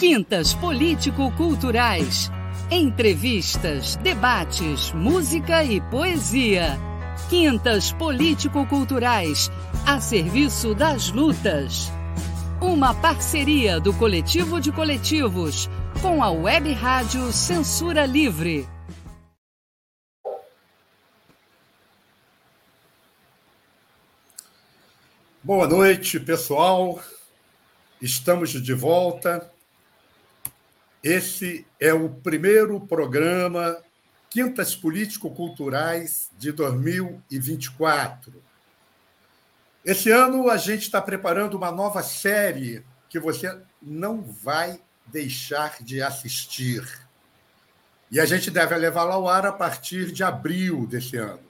Quintas político-culturais. Entrevistas, debates, música e poesia. Quintas político-culturais a serviço das lutas. Uma parceria do Coletivo de Coletivos com a Web Rádio Censura Livre. Boa noite, pessoal. Estamos de volta. Esse é o primeiro programa Quintas Político-Culturais de 2024. Esse ano a gente está preparando uma nova série que você não vai deixar de assistir. E a gente deve levá-la ao ar a partir de abril desse ano.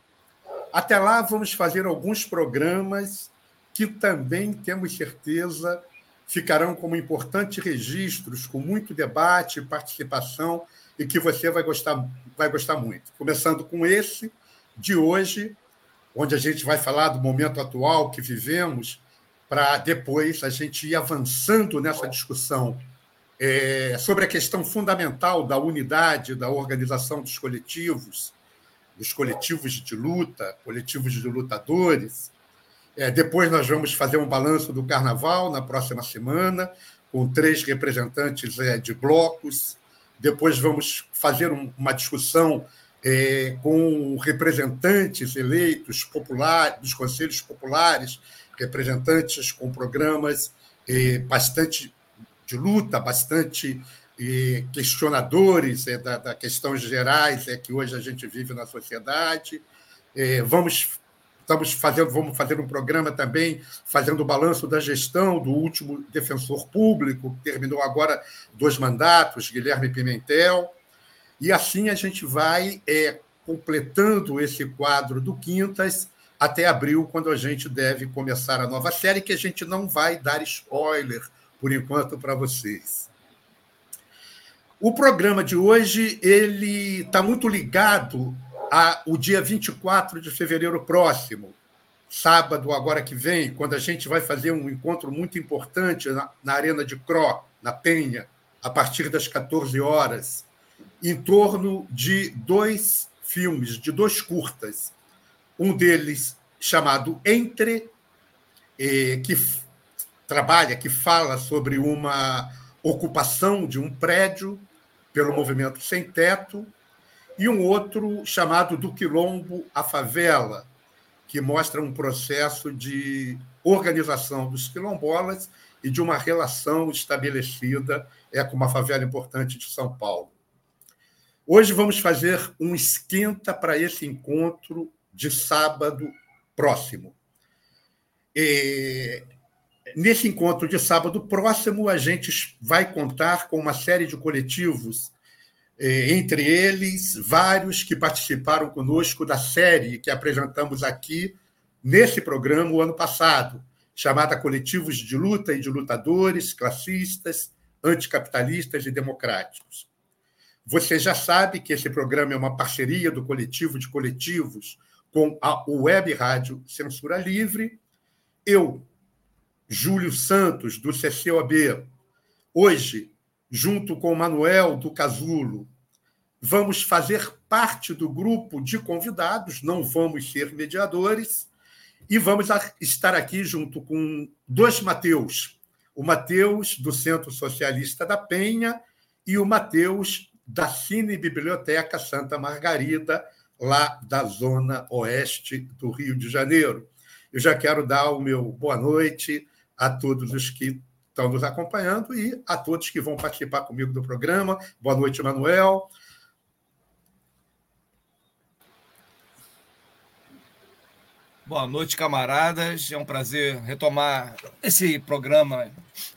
Até lá, vamos fazer alguns programas que também temos certeza ficarão como importantes registros, com muito debate participação, e que você vai gostar, vai gostar muito. Começando com esse de hoje, onde a gente vai falar do momento atual que vivemos, para depois a gente ir avançando nessa discussão é, sobre a questão fundamental da unidade, da organização dos coletivos, dos coletivos de luta, coletivos de lutadores, é, depois nós vamos fazer um balanço do carnaval na próxima semana, com três representantes é, de blocos. Depois vamos fazer um, uma discussão é, com representantes eleitos populares, dos conselhos populares, representantes com programas é, bastante de luta, bastante é, questionadores é, da, da questões gerais é, que hoje a gente vive na sociedade. vamos Estamos fazendo, vamos fazer um programa também fazendo o balanço da gestão do último defensor público, que terminou agora dois mandatos, Guilherme Pimentel. E assim a gente vai é, completando esse quadro do Quintas até abril, quando a gente deve começar a nova série, que a gente não vai dar spoiler por enquanto para vocês. O programa de hoje ele está muito ligado a, o dia 24 de fevereiro próximo, sábado, agora que vem, quando a gente vai fazer um encontro muito importante na, na Arena de Cro, na Penha, a partir das 14 horas, em torno de dois filmes, de dois curtas. Um deles chamado Entre, eh, que trabalha, que fala sobre uma ocupação de um prédio pelo movimento Sem Teto, e um outro chamado Do Quilombo à Favela, que mostra um processo de organização dos quilombolas e de uma relação estabelecida é, com uma favela importante de São Paulo. Hoje vamos fazer um esquenta para esse encontro de sábado próximo. E, nesse encontro de sábado próximo, a gente vai contar com uma série de coletivos entre eles vários que participaram conosco da série que apresentamos aqui nesse programa o ano passado, chamada Coletivos de Luta e de Lutadores, Classistas, Anticapitalistas e Democráticos. Você já sabe que esse programa é uma parceria do Coletivo de Coletivos com a Web Rádio Censura Livre. Eu, Júlio Santos, do CCOB, hoje junto com Manuel do Casulo, vamos fazer parte do grupo de convidados, não vamos ser mediadores, e vamos estar aqui junto com dois Mateus, o Mateus do Centro Socialista da Penha e o Mateus da Cine Biblioteca Santa Margarida, lá da zona oeste do Rio de Janeiro. Eu já quero dar o meu boa noite a todos os que estão nos acompanhando e a todos que vão participar comigo do programa. Boa noite, Manuel. Boa noite, camaradas. É um prazer retomar esse programa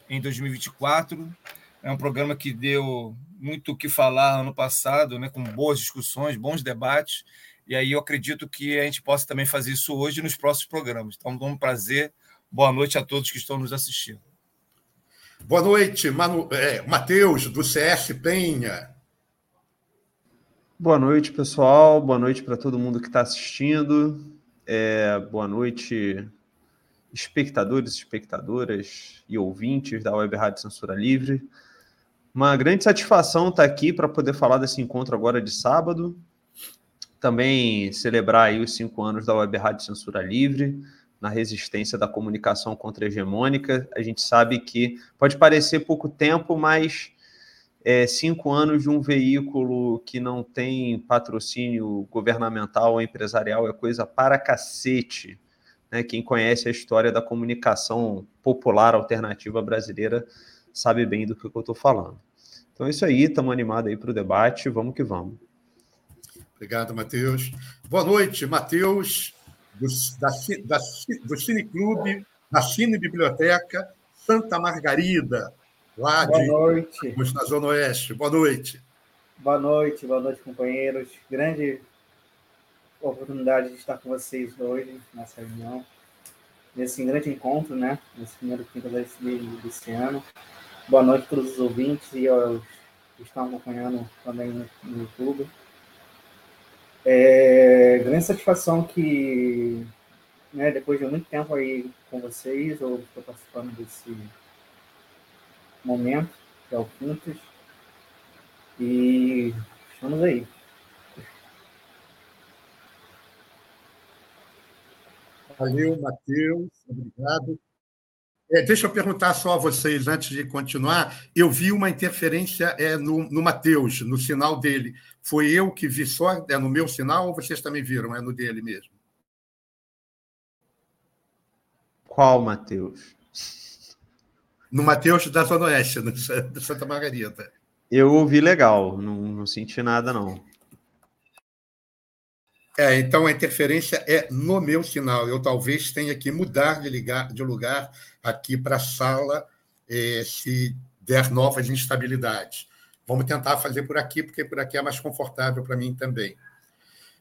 em 2024. É um programa que deu muito o que falar ano passado, né, com boas discussões, bons debates. E aí eu acredito que a gente possa também fazer isso hoje nos próximos programas. Então, é um prazer. Boa noite a todos que estão nos assistindo. Boa noite, Manu... é, Matheus, do CS Penha. Boa noite, pessoal. Boa noite para todo mundo que está assistindo. É, boa noite, espectadores, espectadoras e ouvintes da Web Rádio Censura Livre. Uma grande satisfação estar aqui para poder falar desse encontro agora de sábado. Também celebrar os cinco anos da Web Rádio Censura Livre, na resistência da comunicação contra-hegemônica. A gente sabe que pode parecer pouco tempo, mas é, cinco anos de um veículo que não tem patrocínio governamental ou empresarial é coisa para cacete. Né? Quem conhece a história da comunicação popular alternativa brasileira sabe bem do que eu estou falando. Então é isso aí, estamos animados aí para o debate, vamos que vamos. Obrigado, Matheus. Boa noite, Matheus, do, da, da, do Cineclube, da Cine Biblioteca Santa Margarida, lá boa de noite. na Zona Oeste. Boa noite. Boa noite, boa noite, companheiros. Grande oportunidade de estar com vocês hoje nessa reunião nesse grande encontro, né? Nesse primeiro quinto desse, ano. Boa noite a todos os ouvintes e aos que estão acompanhando também no, no YouTube. É, grande satisfação que, né, depois de muito tempo aí com vocês, eu estou participando desse momento, que é o Quintos, e estamos aí. Valeu, Matheus. Obrigado. É, deixa eu perguntar só a vocês, antes de continuar. Eu vi uma interferência é, no, no Matheus, no sinal dele. Foi eu que vi só é, no meu sinal ou vocês também viram? É no dele mesmo? Qual Matheus? No Matheus da Zona Oeste, de Santa Margarida. Eu ouvi legal, não, não senti nada, não. É, então a interferência é no meu sinal. Eu talvez tenha que mudar de, ligar, de lugar aqui para a sala eh, se der novas instabilidades. Vamos tentar fazer por aqui, porque por aqui é mais confortável para mim também.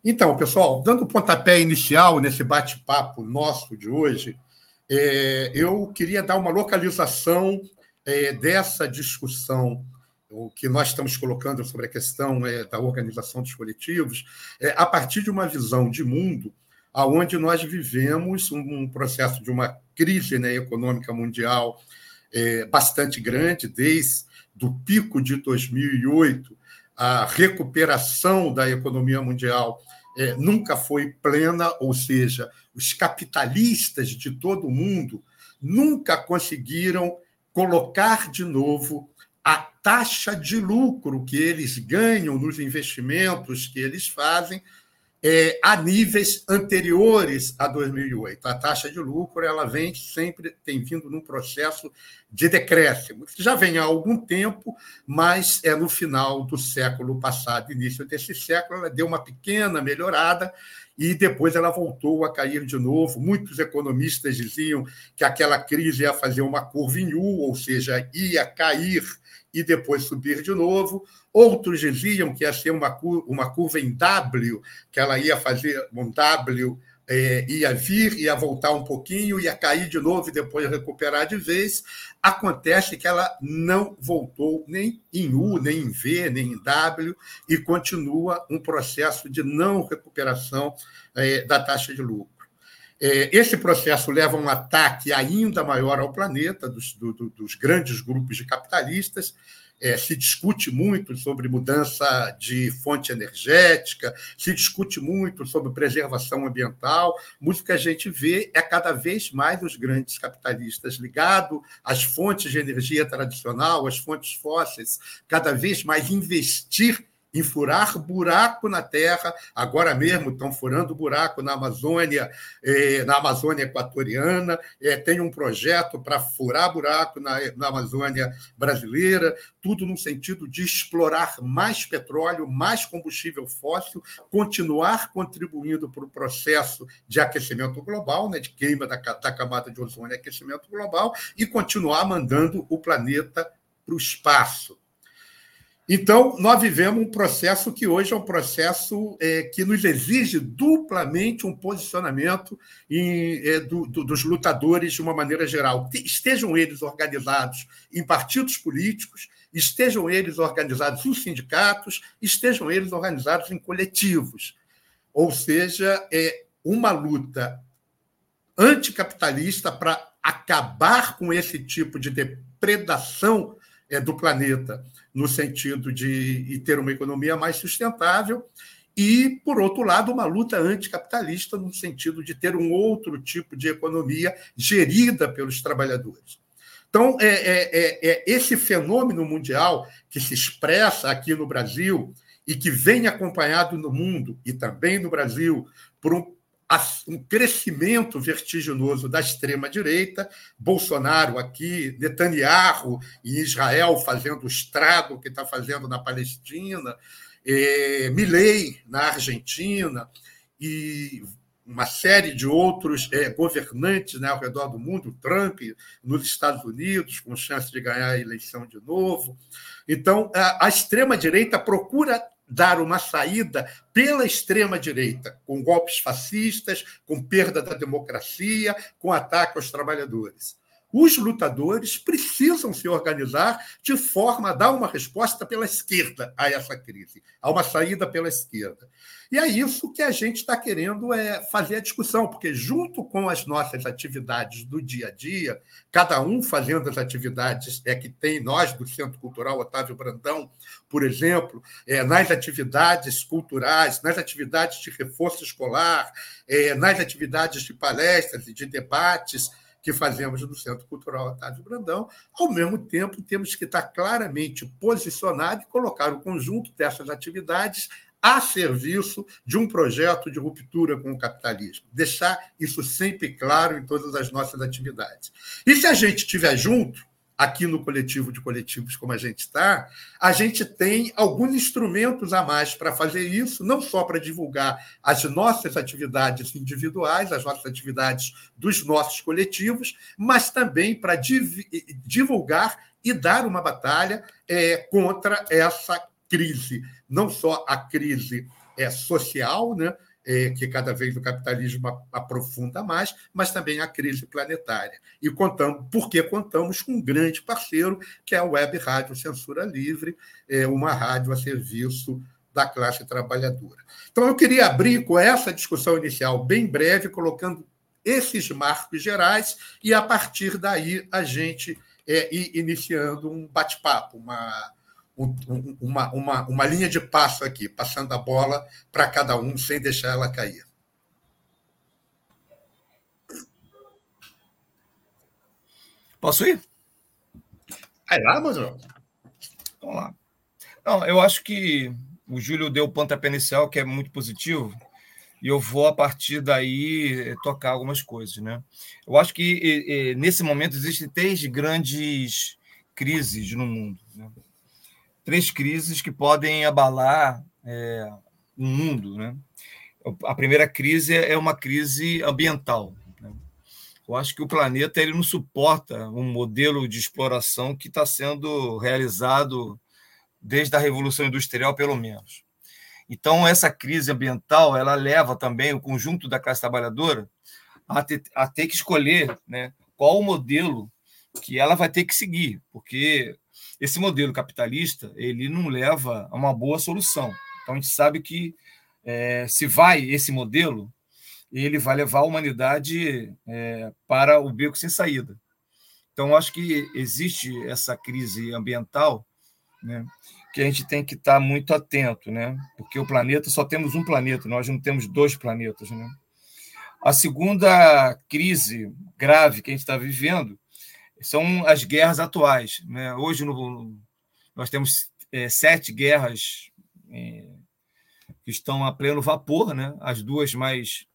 Então, pessoal, dando o pontapé inicial nesse bate-papo nosso de hoje, eh, eu queria dar uma localização eh, dessa discussão o que nós estamos colocando sobre a questão é, da organização dos coletivos, é, a partir de uma visão de mundo aonde nós vivemos um, processo de uma crise né, econômica mundial é, bastante grande, desde do pico de 2008, a recuperação da economia mundial é, nunca foi plena, ou seja, os capitalistas de todo o mundo nunca conseguiram colocar de novo a taxa de lucro que eles ganham nos investimentos que eles fazem é, a níveis anteriores a 2008. A taxa de lucro ela vem sempre tem vindo num processo de decréscimo, que já vem há algum tempo, mas é no final do século passado, início desse século, ela deu uma pequena melhorada e depois ela voltou a cair de novo. Muitos economistas diziam que aquela crise ia fazer uma curva em U, ou seja, ia cair e depois subir de novo. Outros diziam que ia ser uma, uma curva em W, que ela ia fazer um W, é, ia vir, ia voltar um pouquinho, ia cair de novo e depois recuperar de vez. Acontece que ela não voltou nem em U, nem em V, nem em W, e continua um processo de não recuperação é, da taxa de lucro. É, esse processo leva a um ataque ainda maior ao planeta, dos, do, dos grandes grupos de capitalistas. É, se discute muito sobre mudança de fonte energética, se discute muito sobre preservação ambiental. Muito que a gente vê é cada vez mais os grandes capitalistas ligados às fontes de energia tradicional, às fontes fósseis, cada vez mais investir em furar buraco na terra. Agora mesmo estão furando buraco na Amazônia, eh, na Amazônia equatoriana. Eh, tem um projeto para furar buraco na, na Amazônia brasileira. Tudo no sentido de explorar mais petróleo, mais combustível fóssil, continuar contribuindo para o processo de aquecimento global, né, de queima da, da camada de ozônio e aquecimento global, e continuar mandando o planeta para o espaço. Então, nós vivemos um processo que hoje é um processo é, que nos exige duplamente um posicionamento em, é, do, do, dos lutadores de uma maneira geral. Estejam eles organizados em partidos políticos, estejam eles organizados em sindicatos, estejam eles organizados em coletivos. Ou seja, é uma luta anticapitalista para acabar com esse tipo de depredação do planeta, no sentido de ter uma economia mais sustentável, e, por outro lado, uma luta anticapitalista, no sentido de ter um outro tipo de economia gerida pelos trabalhadores. Então, é, é, é, é esse fenômeno mundial que se expressa aqui no Brasil e que vem acompanhado no mundo e também no Brasil por um um crescimento vertiginoso da extrema-direita, Bolsonaro aqui, Netanyahu em Israel fazendo o estrago que está fazendo na Palestina, eh, Milley na Argentina e uma série de outros eh, governantes né, ao redor do mundo, Trump nos Estados Unidos, com chance de ganhar a eleição de novo. Então, a, a extrema-direita procura dar uma saída pela extrema-direita, com golpes fascistas, com perda da democracia, com ataque aos trabalhadores. Os lutadores precisam se organizar de forma a dar uma resposta pela esquerda a essa crise, a uma saída pela esquerda. E é isso que a gente está querendo é, fazer a discussão, porque, junto com as nossas atividades do dia a dia, cada um fazendo as atividades é, que tem, nós do Centro Cultural Otávio Brandão, por exemplo, é, nas atividades culturais, nas atividades de reforço escolar, é, nas atividades de palestras e de debates que fazemos no Centro Cultural Otávio Brandão, ao mesmo tempo temos que estar claramente posicionado e colocar o conjunto dessas atividades a serviço de um projeto de ruptura com o capitalismo. Deixar isso sempre claro em todas as nossas atividades. E se a gente estiver junto, aqui no coletivo de coletivos como a gente está, a gente tem alguns instrumentos a mais para fazer isso, não só para divulgar as nossas atividades individuais, as nossas atividades dos nossos coletivos, mas também para divulgar e dar uma batalha é, contra essa crise, não só a crise é, social, né, é, que cada vez o capitalismo aprofunda mais, mas também a crise planetária. E contamos, porque contamos com um grande parceiro, que é a Web Rádio Censura Livre, é, uma rádio a serviço da classe trabalhadora. Então, eu queria abrir com essa discussão inicial, bem breve, colocando esses marcos gerais, e a partir daí a gente é, ir iniciando um bate-papo, uma uma, uma, uma linha de passo aqui, passando a bola para cada um sem deixar ela cair. Posso ir? Vai lá, Manuel. Vamos lá. Não, eu acho que o Júlio deu o pontapé inicial, que é muito positivo, e eu vou, a partir daí, tocar algumas coisas. Né? Eu acho que, nesse momento, existem três grandes crises no mundo. Né? Três crises que podem abalar é, o mundo. Né? A primeira crise é uma crise ambiental. Né? Eu acho que o planeta ele não suporta um modelo de exploração que está sendo realizado desde a Revolução Industrial, pelo menos. Então, essa crise ambiental ela leva também o conjunto da classe trabalhadora a ter, a ter que escolher né, qual o modelo que ela vai ter que seguir, porque esse modelo capitalista ele não leva a uma boa solução. Então a gente sabe que é, se vai esse modelo, ele vai levar a humanidade é, para o beco sem saída. Então acho que existe essa crise ambiental, né, que a gente tem que estar muito atento, né, porque o planeta só temos um planeta, nós não temos dois planetas, né. A segunda crise grave que a gente está vivendo são as guerras atuais. Né? Hoje no, nós temos é, sete guerras é, que estão a pleno vapor, né? as duas mais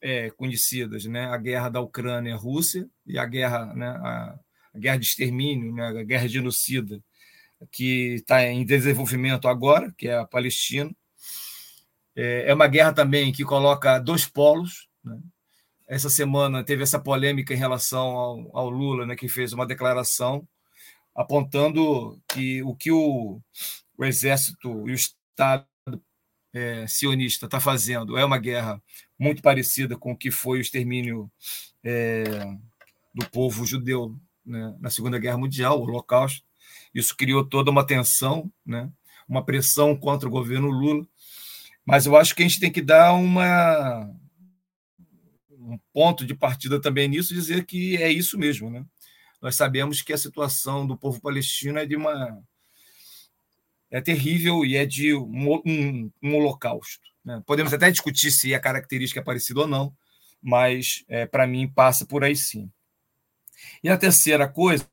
é, conhecidas, né? a guerra da Ucrânia e Rússia e a guerra, né? a, a guerra de extermínio, né? a guerra genocida, que está em desenvolvimento agora, que é a Palestina. É, é uma guerra também que coloca dois polos, né? Essa semana teve essa polêmica em relação ao, ao, Lula, né, que fez uma declaração apontando que o que o, o exército e o Estado é, sionista está fazendo é uma guerra muito parecida com o que foi o extermínio é, do povo judeu né, na Segunda Guerra Mundial, o Holocausto. Isso criou toda uma tensão, né, uma pressão contra o governo Lula. Mas eu acho que a gente tem que dar uma um ponto de partida também nisso, dizer que é isso mesmo. Né? nós sabemos que a situação do povo palestino é de uma é terrível e é de um, um, um holocausto. Né? Podemos até discutir se a característica é parecida ou não, mas é, para mim passa por aí sim. E a terceira coisa,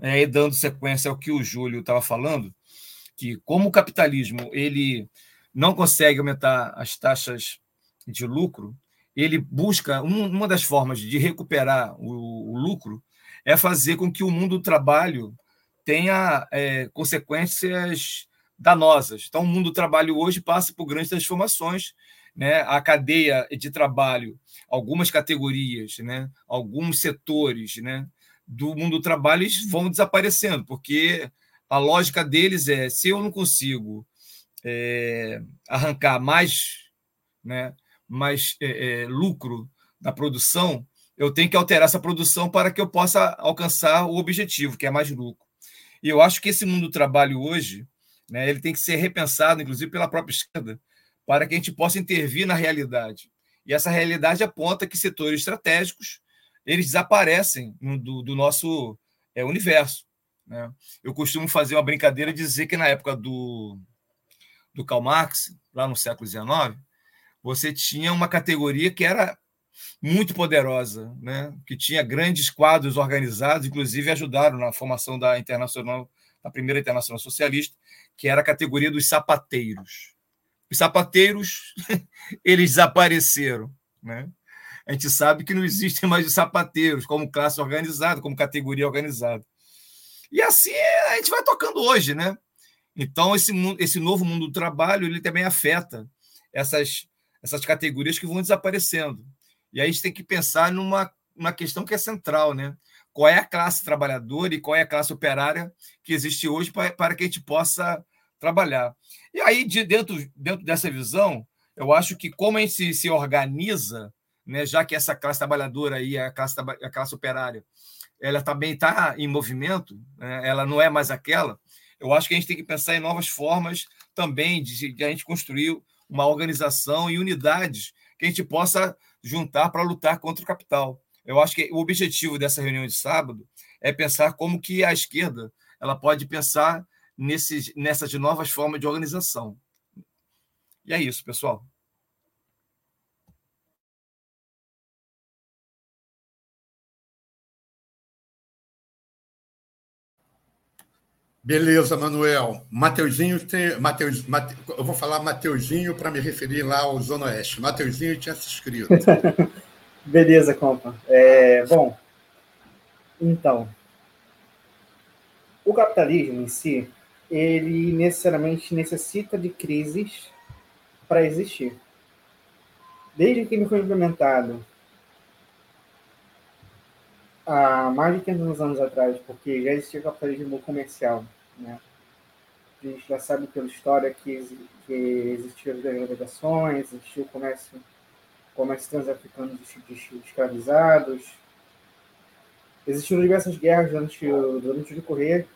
é, dando sequência ao que o Júlio estava falando, que como o capitalismo ele não consegue aumentar as taxas de lucro, ele busca um, uma das formas de recuperar o, o, lucro é fazer com que o mundo do trabalho tenha é, consequências danosas. Então, o mundo do trabalho hoje passa por grandes transformações. Né? A cadeia de trabalho, algumas categorias, né? alguns setores né? do mundo do trabalho vão desaparecendo, porque a lógica deles é: se eu não consigo é, arrancar mais, né, mais é, é, lucro da produção, eu tenho que alterar essa produção para que eu possa alcançar o objetivo, que é mais lucro. E eu acho que esse mundo do trabalho hoje, né, ele tem que ser repensado, inclusive pela própria esquerda, para que a gente possa intervir na realidade. E essa realidade aponta que setores estratégicos eles desaparecem do, do nosso é, universo. Né? Eu costumo fazer uma brincadeira e dizer que na época do, do Karl Marx, lá no século XIX, você tinha uma categoria que era muito poderosa, né? que tinha grandes quadros organizados, inclusive ajudaram na formação da internacional, da primeira internacional socialista, que era a categoria dos sapateiros. Os sapateiros eles desapareceram, né? A gente sabe que não existem mais os sapateiros como classe organizada, como categoria organizada. E assim a gente vai tocando hoje, né? Então esse esse novo mundo do trabalho ele também afeta essas essas categorias que vão desaparecendo. E aí a gente tem que pensar numa, uma questão que é central, né? Qual é a classe trabalhadora e qual é a classe operária que existe hoje para, para que a gente possa trabalhar. E aí, de, dentro, dentro dessa visão, eu acho que como a gente se, se organiza, né, já que essa classe trabalhadora aí, a classe, a classe operária, ela também está em movimento, né, ela não é mais aquela, eu acho que a gente tem que pensar em novas formas também de, de a gente construir uma organização e unidades que a gente possa juntar para lutar contra o capital. Eu acho que o objetivo dessa reunião de sábado é pensar como que a esquerda ela pode pensar nesses, nessas novas formas de organização. E é isso, pessoal. Beleza, Manuel. Mateuzinho tem. Mateus, Mate, eu vou falar Mateuzinho para me referir lá ao Zona Oeste. Mateuzinho tinha se inscrito. Beleza, compa. É, bom, então, o capitalismo em si, ele necessariamente necessita de crises para existir. Desde que ele foi implementado há mais de 500 anos atrás, porque já existia capitalismo comercial. Né? A gente já sabe pela história que, que existiam as navegações, existiu o comércio, comércio transafricano de, de escravizados, existiram diversas guerras durante, durante o decorrer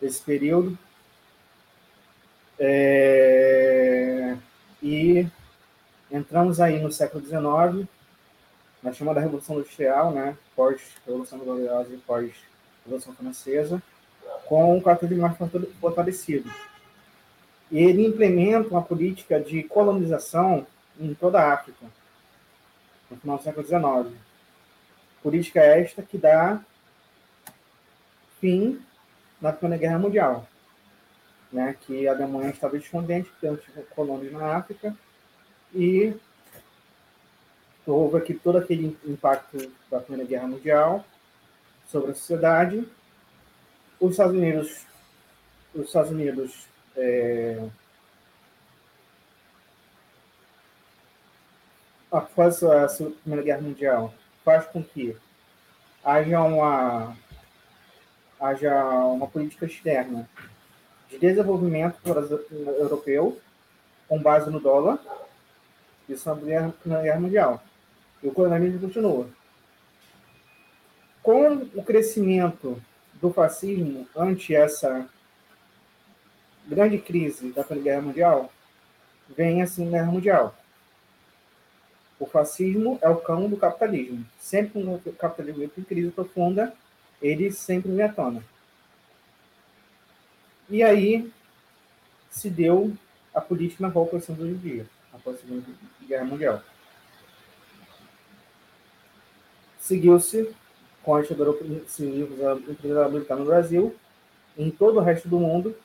desse período. É, e entramos aí no século XIX, na chamada Revolução Industrial, né, pós-Revolução Gloriosa e pós-Revolução Francesa, com o capitalismo mais fortalecido. Ele implementa uma política de colonização em toda a África, no final do século XIX. Política esta que dá fim na Primeira Guerra Mundial, né, que a Alemanha estava descontente, tendo colônias na África, e houve aqui todo aquele impacto da Primeira Guerra Mundial sobre a sociedade. Os Estados Unidos, os Estados Unidos é, após a Primeira Guerra Mundial faz com que haja uma haja uma política externa de desenvolvimento europeu com base no dólar, isso na Primeira Guerra Mundial e o colonialismo continua. Com o crescimento do fascismo ante essa grande crise da Primeira Guerra Mundial, vem a Segunda Guerra Mundial. O fascismo é o cão do capitalismo. Sempre que o capitalismo entra em crise profunda, ele sempre vem à tona. E aí se deu a política na hoje em dia, após a Segunda Guerra Mundial. Seguiu-se com a ditadura civil militar no Brasil, em todo o resto do mundo,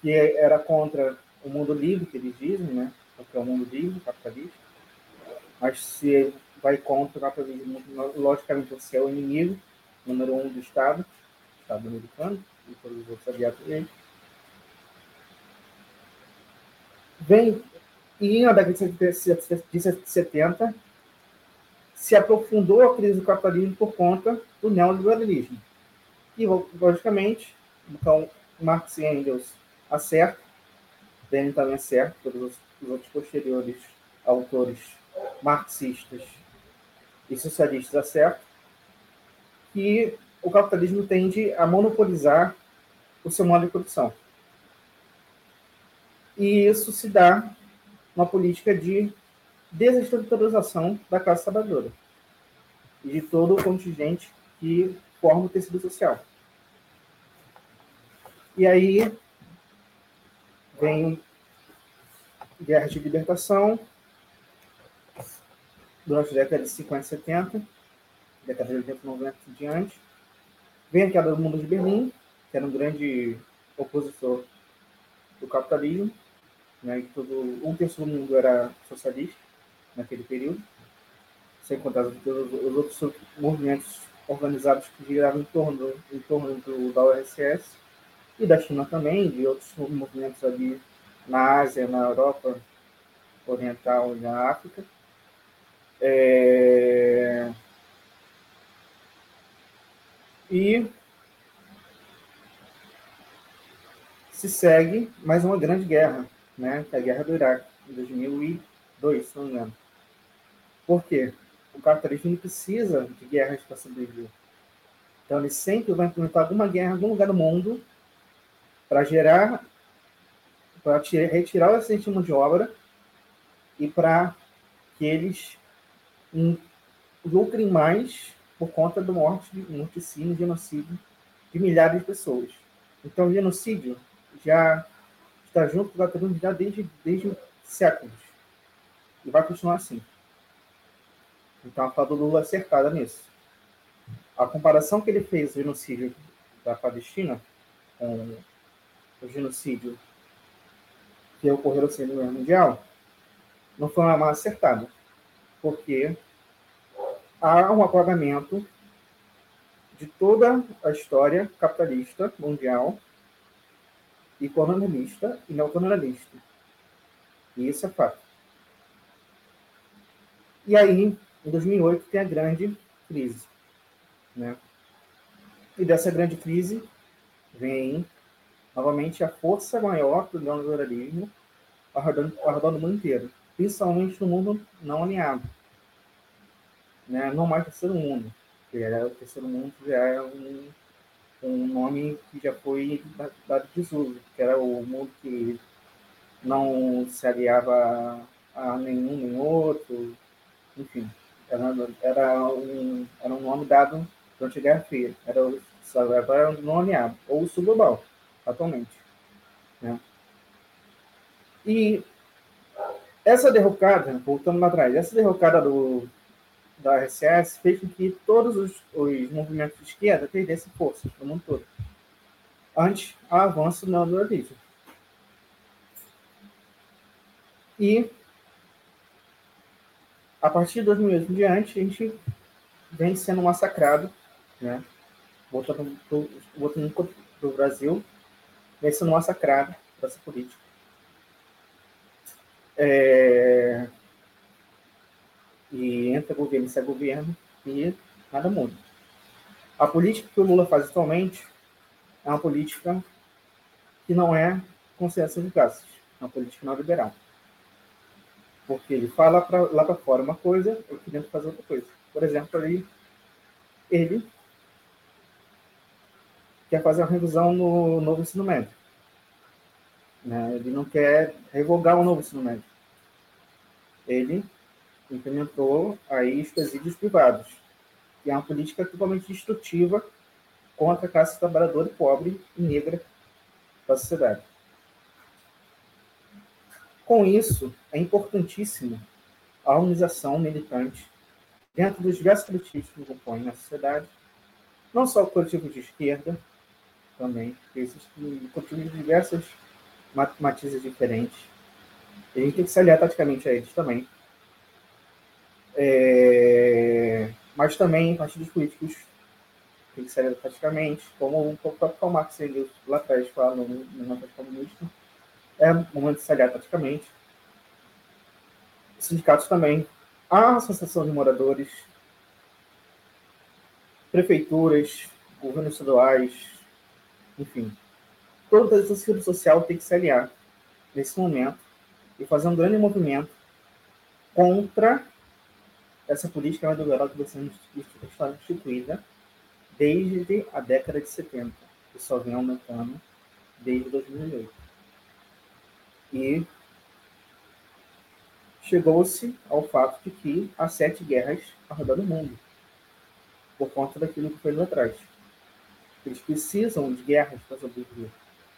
que era contra o mundo livre, que eles dizem, né? Porque é o mundo livre, capitalista. Mas se vai contra o capitalismo, logicamente você é o inimigo número um do Estado, Estado americano, e todos os outros aliados dele. Vem, e na década de 70, se aprofundou a crise do capitalismo por conta do neoliberalismo. E, logicamente, então, Marx e Engels acertam, Lenin também acerta, todos os outros posteriores autores marxistas e socialistas acertam, que o capitalismo tende a monopolizar o seu modo de produção. E isso se dá uma política de desestruturização da classe trabalhadora e de todo o contingente que forma o tecido social. E aí vem guerra de libertação durante a década de 50 e 70, década de 80 e 90 e diante. Vem a queda do mundo de Berlim, que era um grande opositor do capitalismo, né, e todo, um terço do mundo era socialista naquele período, sem contar os, os outros movimentos organizados que giravam em torno, em torno do, da URSS e da China também, de outros movimentos ali na Ásia, na Europa Oriental e na África. É... E se segue mais uma grande guerra, né, que é a Guerra do Iraque, em 2002, se não me engano. Por quê? O capitalismo precisa de guerras para sobreviver. Então, ele sempre vai implementar alguma guerra em algum lugar do mundo para gerar, para retirar o excesso de mão de obra e para que eles lucrem mais por conta do morte, morticínio, genocídio de milhares de pessoas. Então, o genocídio já está junto com o capitalismo desde, desde séculos. E vai continuar assim. Então, a fala do Lula é acertada nisso. A comparação que ele fez do genocídio da Palestina com o genocídio que ocorreu no Segundo Guerra Mundial não foi uma acertada, porque há um apagamento de toda a história capitalista mundial e colonialista e neocolonialista. E isso é fato. E aí, em 2008, tem a grande crise. Né? E dessa grande crise vem novamente a força maior do neoliberalismo ao redor do mundo inteiro, principalmente no mundo não alinhado. Né? Não mais terceiro mundo, que era, o terceiro mundo já é um, um nome que já foi dado de desuso, que era o mundo que não se aliava a nenhum nem outro, enfim, era, era, um, era um nome dado durante a Guerra Fria, era, era um nome alinhado, ou o sul global atualmente. Né? E essa derrocada, voltando lá atrás, essa derrocada do, da RCS fez com que todos os, os movimentos de esquerda perdessem força no mundo todo, antes do avanço do neoliberalismo. E a partir de 2008 em diante, a gente vem sendo massacrado, né? voltando para o Brasil, vem sendo massacrado por essa política. É... E entra governo sai governo e nada muda. A política que o Lula faz atualmente é uma política que não é concessão de gastos, é uma política não liberal. Porque ele fala pra, lá para fora uma coisa, aqui dentro faz outra coisa. Por exemplo, ali, ele quer fazer uma revisão no novo ensino médio. Né? Ele não quer revogar o novo ensino médio. Ele implementou aí os presídios privados, que é uma política totalmente destrutiva contra a classe trabalhadora pobre e negra da sociedade. Com isso, é importantíssimo a organização militante dentro dos diversos coletivos que compõem a sociedade, não só o coletivo de esquerda, também, existem coletivos de diversas matizes diferentes. a gente tem que se aliar taticamente a eles também. É... Mas também partidos políticos tem que se aliar taticamente, como o próprio Karl Marx lá atrás fala no, no Manifesto Comunista. É momento de se aliar taticamente. Sindicatos também. A associação de moradores, prefeituras, governos estaduais, enfim. Toda a tecido social tem que se aliar nesse momento e fazer um grande movimento contra essa política neoliberal que está instituída desde a década de 70, que só vem aumentando desde 2008. E chegou-se ao fato de que há sete guerras ao redor do mundo, por conta daquilo que foi lá atrás. Eles precisam de guerras para sobreviver.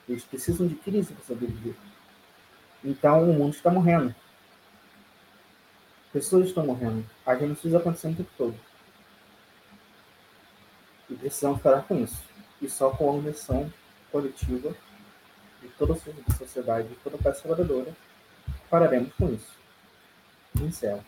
Eles precisam de crise para sobreviver. Então o mundo está morrendo. Pessoas estão morrendo. As genocídios acontecendo o tempo todo. E precisamos parar com isso. E só com a organização coletiva de toda a sociedade, de toda a classe trabalhadora, pararemos com isso. Encerro.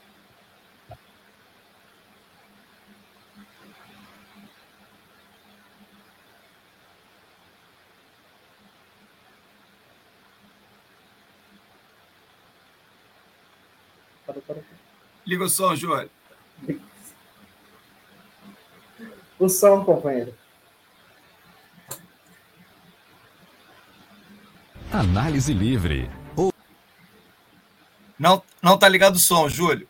Liga o som, Júlio. O som, companheiro. Análise livre. Não, não tá ligado o som, Júlio.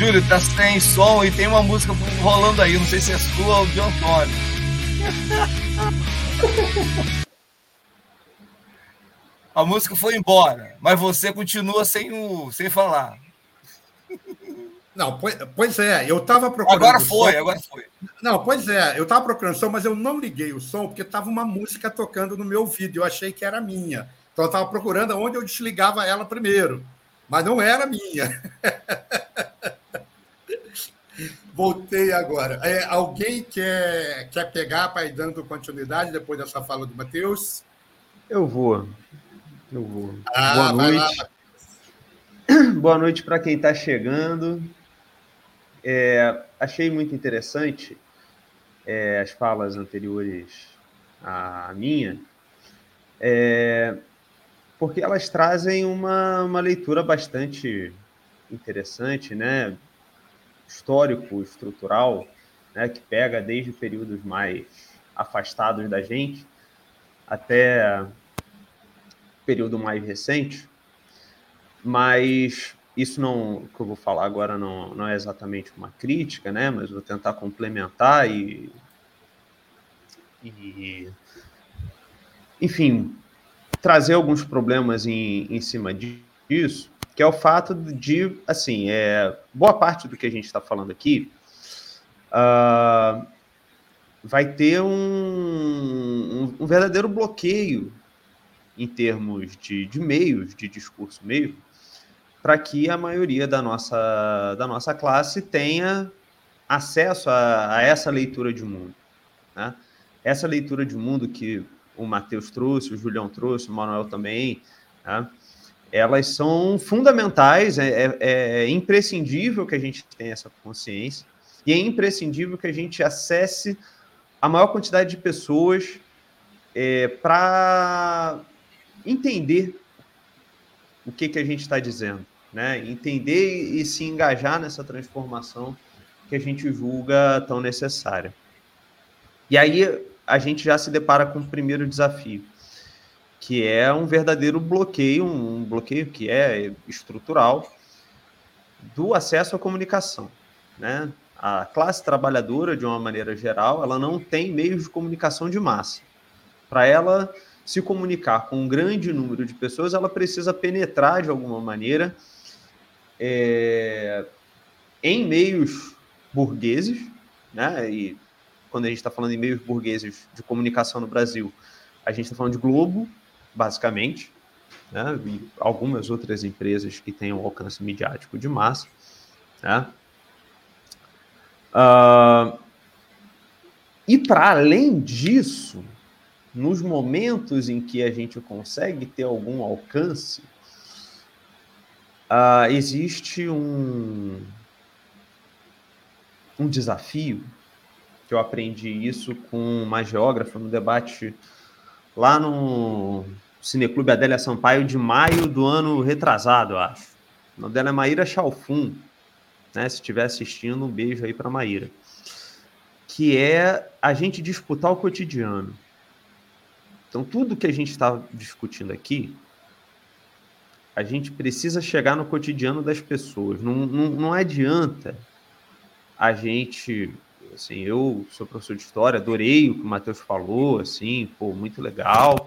Júlio, tá sem som e tem uma música rolando aí. Não sei se é sua ou de Antônio. A música foi embora, mas você continua sem, o, sem falar. Não, pois, é, eu estava procurando. Agora foi, agora foi. Não, pois é, eu estava procurando som, mas eu não liguei o som porque estava uma música tocando no meu vídeo. Eu achei que era minha. Então eu estava procurando onde eu desligava ela primeiro, mas não era minha. Voltei agora. É, alguém quer, quer pegar para ir dando continuidade depois dessa fala do Matheus? Eu vou. Eu vou. Ah, Boa noite. Boa noite para quem está chegando. É, achei muito interessante é, as falas anteriores à minha, é, porque elas trazem uma, uma leitura bastante interessante, né? Histórico, estrutural, né, que pega desde períodos mais afastados da gente até período mais recente, mas isso não que eu vou falar agora não, não é exatamente uma crítica, né? Mas vou tentar complementar e, e enfim trazer alguns problemas em, em cima disso que é o fato de, assim, é, boa parte do que a gente está falando aqui uh, vai ter um, um, um, verdadeiro bloqueio em termos de, de meios, de discurso mesmo, para que a maioria da nossa, da nossa classe tenha acesso a, a essa leitura de mundo. Né? Essa leitura de mundo que o Matheus trouxe, o Julião trouxe, o Manuel também, né? Elas são fundamentais, é, é, é, imprescindível que a gente tenha essa consciência e é imprescindível que a gente acesse a maior quantidade de pessoas é, para entender o que, que a gente está dizendo, né? Entender e se engajar nessa transformação que a gente julga tão necessária. E aí a gente já se depara com o primeiro desafio, que é um verdadeiro bloqueio, um bloqueio que é estrutural do acesso à comunicação, né? A classe trabalhadora, de uma maneira geral, ela não tem meios de comunicação de massa. Para ela se comunicar com um grande número de pessoas, ela precisa penetrar de alguma maneira é, em meios burgueses, né? E quando a gente está falando em meios burgueses de comunicação no Brasil, a gente está falando de Globo, basicamente, né? E algumas outras empresas que têm um alcance midiático de massa, né? Uh, e para além disso, nos momentos em que a gente consegue ter algum alcance, uh, existe um, um desafio, que eu aprendi isso com uma geógrafa no debate lá no Cineclube Adélia Sampaio de maio do ano retrasado, eu acho. O nome dela é Maíra Chalfun, né? Se estiver assistindo, um beijo aí para Maíra. Que é a gente disputar o cotidiano. Então, tudo que a gente está discutindo aqui, a gente precisa chegar no cotidiano das pessoas. Não, não, não adianta a gente. Assim, eu sou professor de história, adorei o que o Matheus falou, assim, pô, muito legal.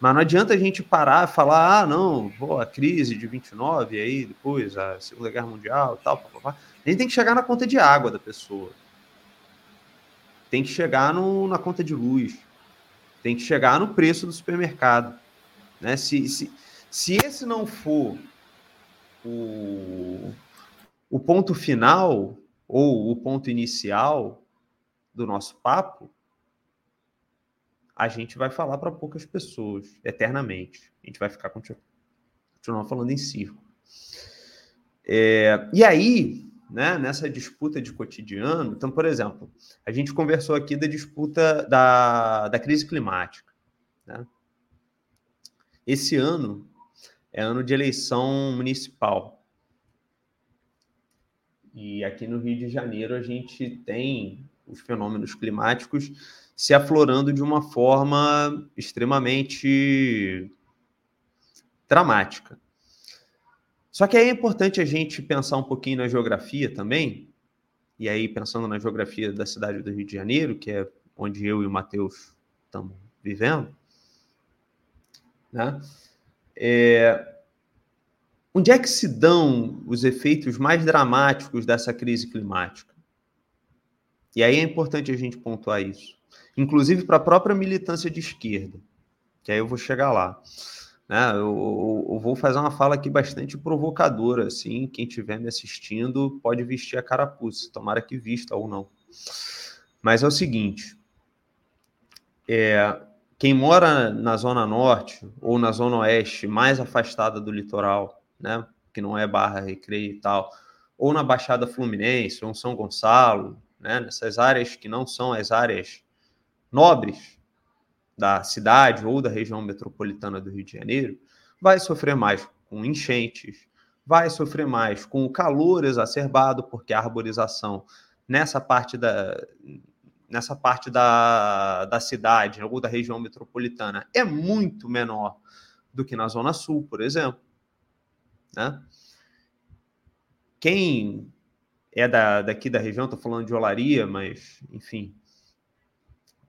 Mas não adianta a gente parar e falar, ah, não, pô, a crise de 29, aí depois a Segunda Guerra Mundial tal. Pá, pá, pá. A gente tem que chegar na conta de água da pessoa. Tem que chegar no, na conta de luz. Tem que chegar no preço do supermercado. Né? Se, se, se esse não for o, o ponto final ou o ponto inicial do nosso papo, a gente vai falar para poucas pessoas eternamente. A gente vai ficar continuar falando em círculo. É, e aí, né, nessa disputa de cotidiano, então, por exemplo, a gente conversou aqui da disputa da, da crise climática. Né? Esse ano é ano de eleição municipal. E aqui no Rio de Janeiro a gente tem os fenômenos climáticos se aflorando de uma forma extremamente dramática. Só que aí é importante a gente pensar um pouquinho na geografia também, e aí pensando na geografia da cidade do Rio de Janeiro, que é onde eu e o Matheus estamos vivendo, né? É, onde é que se dão os efeitos mais dramáticos dessa crise climática? E aí é importante a gente pontuar isso inclusive para a própria militância de esquerda, que aí eu vou chegar lá. Né? Eu, eu, eu, vou fazer uma fala aqui bastante provocadora, assim, quem estiver me assistindo pode vestir a carapuça, tomara que vista ou não. Mas é o seguinte, é, quem mora na zona norte ou na zona oeste, mais afastada do litoral, né, que não é Barra Recreio e tal, ou na Baixada Fluminense, ou em São Gonçalo, né, nessas áreas que não são as áreas nobres da cidade ou da região metropolitana do Rio de Janeiro, vai sofrer mais com enchentes, vai sofrer mais com o calor exacerbado, porque a arborização nessa parte da, nessa parte da, da cidade ou da região metropolitana é muito menor do que na Zona Sul, por exemplo. Né? Quem é da, daqui da região, estou falando de olaria, mas, enfim,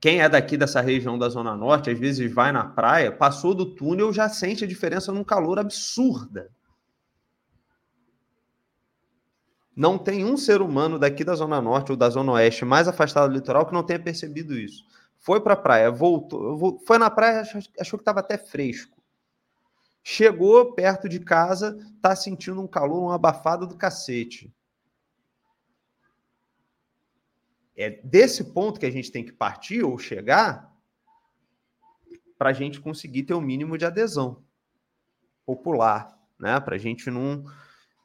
quem é daqui dessa região da Zona Norte, às vezes vai na praia, passou do túnel, já sente a diferença num calor absurda. Não tem um ser humano daqui da Zona Norte ou da Zona Oeste mais afastado do litoral que não tenha percebido isso. Foi para a praia, voltou, foi na praia, achou que estava até fresco. Chegou perto de casa, tá sentindo um calor, um abafado do cacete. é desse ponto que a gente tem que partir ou chegar para a gente conseguir ter o um mínimo de adesão popular, né? Para a gente não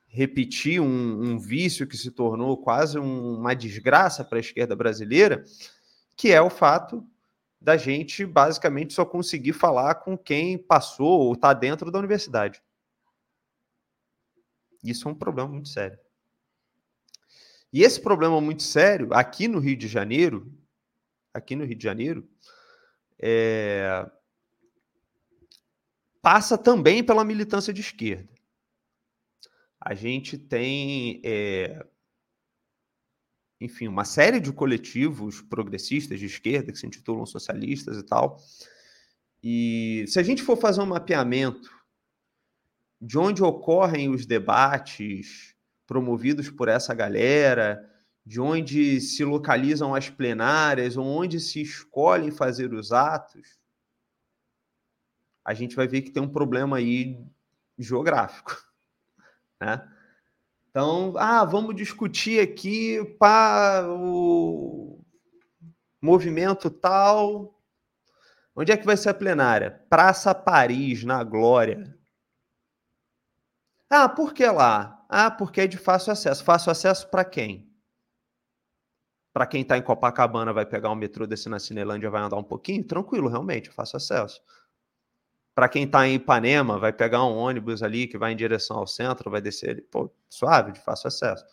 repetir um, um, vício que se tornou quase um, uma desgraça para a esquerda brasileira, que é o fato da gente basicamente só conseguir falar com quem passou ou está dentro da universidade. Isso é um problema muito sério. E esse problema muito sério, aqui no Rio de Janeiro, aqui no Rio de Janeiro, é... passa também pela militância de esquerda. A gente tem, é... enfim, uma série de coletivos progressistas de esquerda que se intitulam socialistas e tal. E se a gente for fazer um mapeamento de onde ocorrem os debates promovidos por essa galera, de onde se localizam as plenárias, onde se escolhem fazer os atos, a gente vai ver que tem um problema aí geográfico. Né? Então, ah, vamos discutir aqui para o movimento tal. Onde é que vai ser a plenária? Praça Paris, na Glória. Ah, por que lá? Ah, porque é de fácil acesso. Fácil acesso para quem? Para quem está em Copacabana, vai pegar o metrô, descer na Cinelândia, vai andar um pouquinho? Tranquilo, realmente, fácil acesso. Para quem está em Ipanema, vai pegar um ônibus ali que vai em direção ao centro, vai descer ali, pô, suave, de fácil acesso.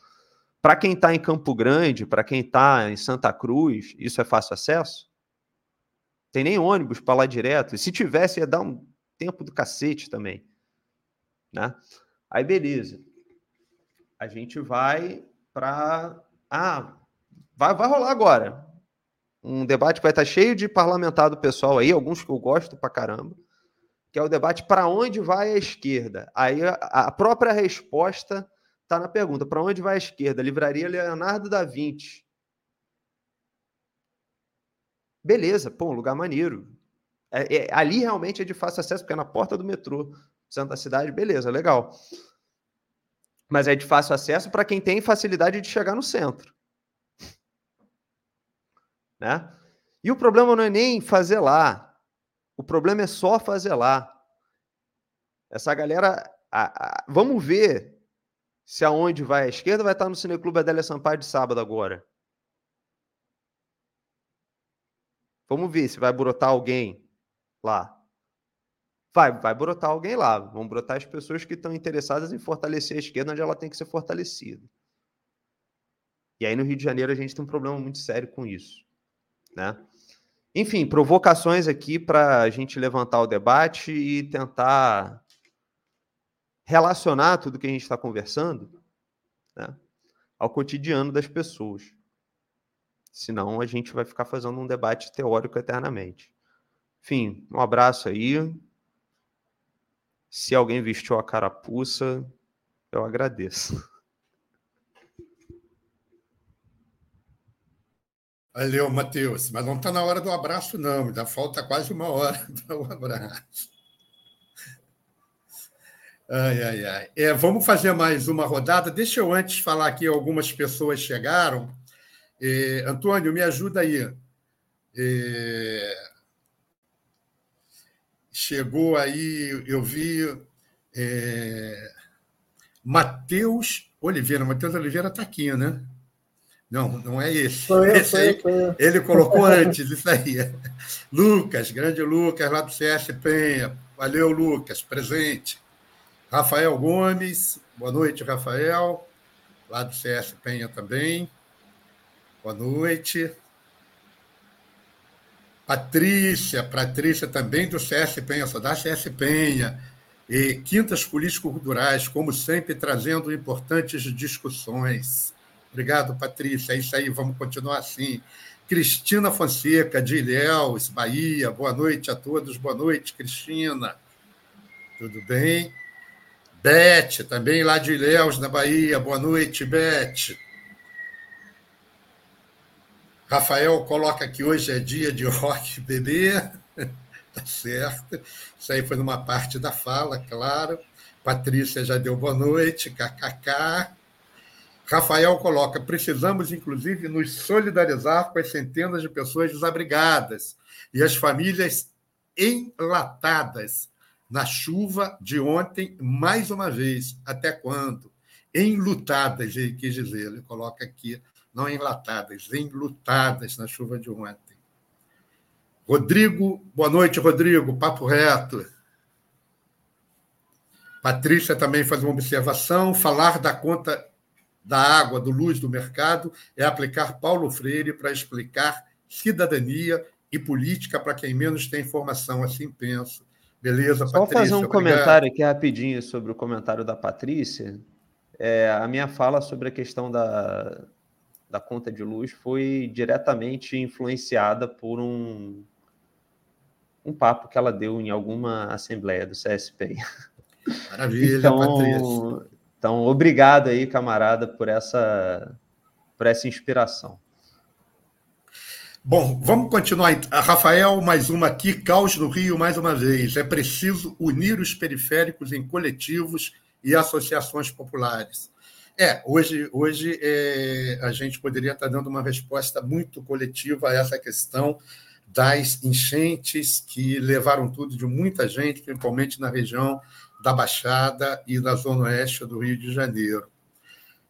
Para quem está em Campo Grande, para quem está em Santa Cruz, isso é fácil acesso? Tem nem ônibus para lá direto. E se tivesse, ia dar um tempo do cacete também. Né? Aí, beleza a gente vai para. Ah, vai, vai rolar agora. Um debate que vai estar cheio de parlamentado pessoal aí, alguns que eu gosto pra caramba, que é o debate para onde vai a esquerda. Aí a, própria resposta está na pergunta: para onde vai a esquerda? Livraria Leonardo da Vinci. Beleza, pô, um lugar maneiro. É, é, ali realmente é de fácil acesso, porque é na porta do metrô, centro da cidade, beleza, legal mas é de fácil acesso para quem tem facilidade de chegar no centro. Né? E o problema não é nem fazer lá. O problema é só fazer lá. Essa galera. A, a, vamos ver se aonde vai a esquerda vai estar no Cineclube Adélia Sampaio de sábado agora. Vamos ver se vai brotar alguém lá. Vai, vai brotar alguém lá. Vão brotar as pessoas que estão interessadas em fortalecer a esquerda onde ela tem que ser fortalecida. E aí no Rio de Janeiro a gente tem um problema muito sério com isso. Né? Enfim, provocações aqui para a gente levantar o debate e tentar relacionar tudo que a gente está conversando né, ao cotidiano das pessoas. Senão a gente vai ficar fazendo um debate teórico eternamente. Enfim, um abraço aí. Se alguém vestiu a carapuça, eu agradeço. Valeu, Matheus. Mas não está na hora do abraço, não. Ainda falta quase uma hora para o abraço. Ai, ai, ai. É, vamos fazer mais uma rodada. Deixa eu antes falar aqui, algumas pessoas chegaram. É, Antônio, me ajuda aí. É, chegou aí, eu vi é, Matheus Oliveira. Matheus Oliveira está aqui, né? Não, não é esse. Eu, esse aí, eu, ele colocou antes, isso aí. Lucas, grande Lucas, lá do CS Penha. Valeu, Lucas, presente. Rafael Gomes, boa noite, Rafael, lá do CS Penha também. Boa noite. Patrícia, Patrícia também do CS Penha, só da CS Penha. E Quintas Político-Culturais, como sempre, trazendo importantes discussões. Obrigado, Patrícia. É isso aí, vamos continuar assim. Cristina Fonseca, de Ilhéus, Bahia. Boa noite a todos. Boa noite, Cristina. Tudo bem? Beth, também lá de Ilhéus, na Bahia. Boa noite, Beth. Rafael coloca que hoje é dia de rock bebê. tá certo. Isso aí foi numa parte da fala, claro. Patrícia já deu boa noite, kkk. Rafael coloca: precisamos, inclusive, nos solidarizar com as centenas de pessoas desabrigadas e as famílias enlatadas na chuva de ontem, mais uma vez. Até quando? Enlutadas, ele quis dizer. Ele coloca aqui não enlatadas, enlutadas na chuva de ontem. Rodrigo, boa noite, Rodrigo, papo reto. Patrícia também faz uma observação. Falar da conta da água, do luz do mercado é aplicar Paulo Freire para explicar cidadania e política para quem menos tem informação, assim penso. Beleza, Só Patrícia? fazer um obrigado. comentário aqui rapidinho sobre o comentário da Patrícia. É, a minha fala sobre a questão da, da conta de luz foi diretamente influenciada por um, um papo que ela deu em alguma assembleia do CSP. Maravilha, então, Patrícia. Então, obrigado aí, camarada, por essa, por essa inspiração. Bom, vamos continuar. Rafael, mais uma aqui. Caos no Rio, mais uma vez. É preciso unir os periféricos em coletivos e associações populares. É, hoje, hoje é, a gente poderia estar dando uma resposta muito coletiva a essa questão das enchentes que levaram tudo de muita gente, principalmente na região da Baixada e da Zona Oeste do Rio de Janeiro.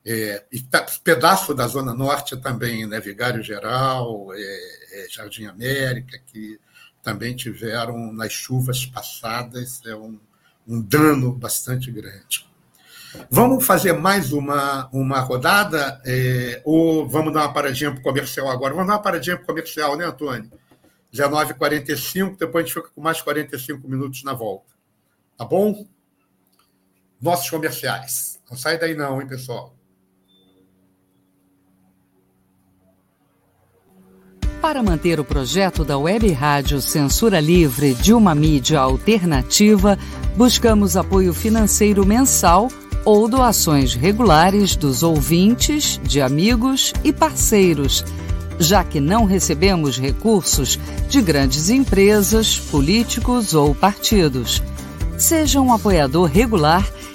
É, e tá, pedaço da Zona Norte também, né? Vigário Geral, é, é, Jardim América, que também tiveram, nas chuvas passadas, é um, um dano bastante grande. Vamos fazer mais uma, uma rodada é, ou vamos dar uma paradinha para o comercial agora? Vamos dar uma paradinha para o comercial, né, Antônio? 19h45, depois a gente fica com mais 45 minutos na volta. Tá bom? Nossos comerciais. Não sai daí não, hein, pessoal? Para manter o projeto da Web Rádio Censura Livre de uma mídia alternativa, buscamos apoio financeiro mensal ou doações regulares dos ouvintes, de amigos e parceiros, já que não recebemos recursos de grandes empresas, políticos ou partidos. Seja um apoiador regular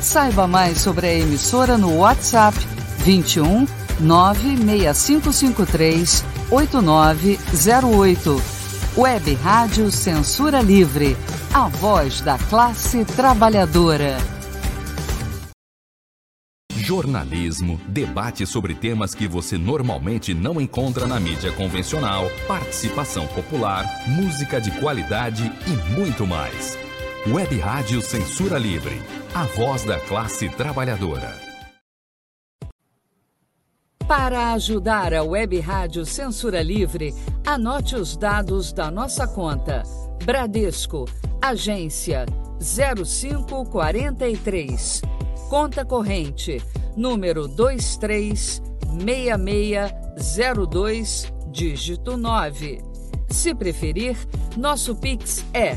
Saiba mais sobre a emissora no WhatsApp 21 96553 8908. Web Rádio Censura Livre. A voz da classe trabalhadora. Jornalismo, debate sobre temas que você normalmente não encontra na mídia convencional, participação popular, música de qualidade e muito mais. Web Rádio Censura Livre. A voz da classe trabalhadora. Para ajudar a Web Rádio Censura Livre, anote os dados da nossa conta. Bradesco, agência 0543. Conta corrente, número 236602, dígito 9. Se preferir, nosso Pix é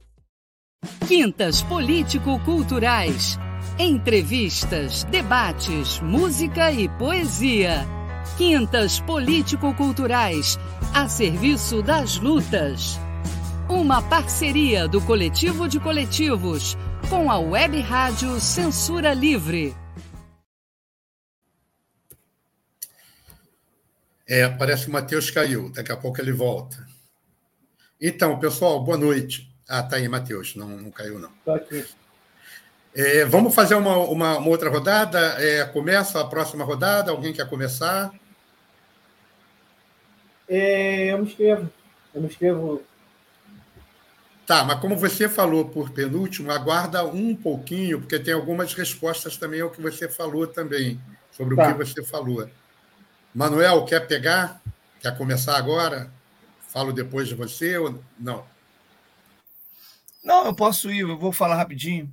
Quintas Político-Culturais. Entrevistas, debates, música e poesia. Quintas Político-Culturais, a serviço das lutas. Uma parceria do Coletivo de Coletivos com a Web Rádio Censura Livre. É, parece que o Matheus caiu, daqui a pouco ele volta. Então, pessoal, boa noite. Ah, tá aí, Matheus, não, não caiu, não. Estou aqui. É, vamos fazer uma, uma, uma outra rodada? É, começa a próxima rodada? Alguém quer começar? É, eu me inscrevo. Eu me inscrevo. Tá, mas como você falou por penúltimo, aguarda um pouquinho, porque tem algumas respostas também ao que você falou também, sobre Tá. o que você falou. Manuel, quer pegar? Quer começar agora? Falo depois de você ou não? Não, eu posso ir, eu vou falar rapidinho.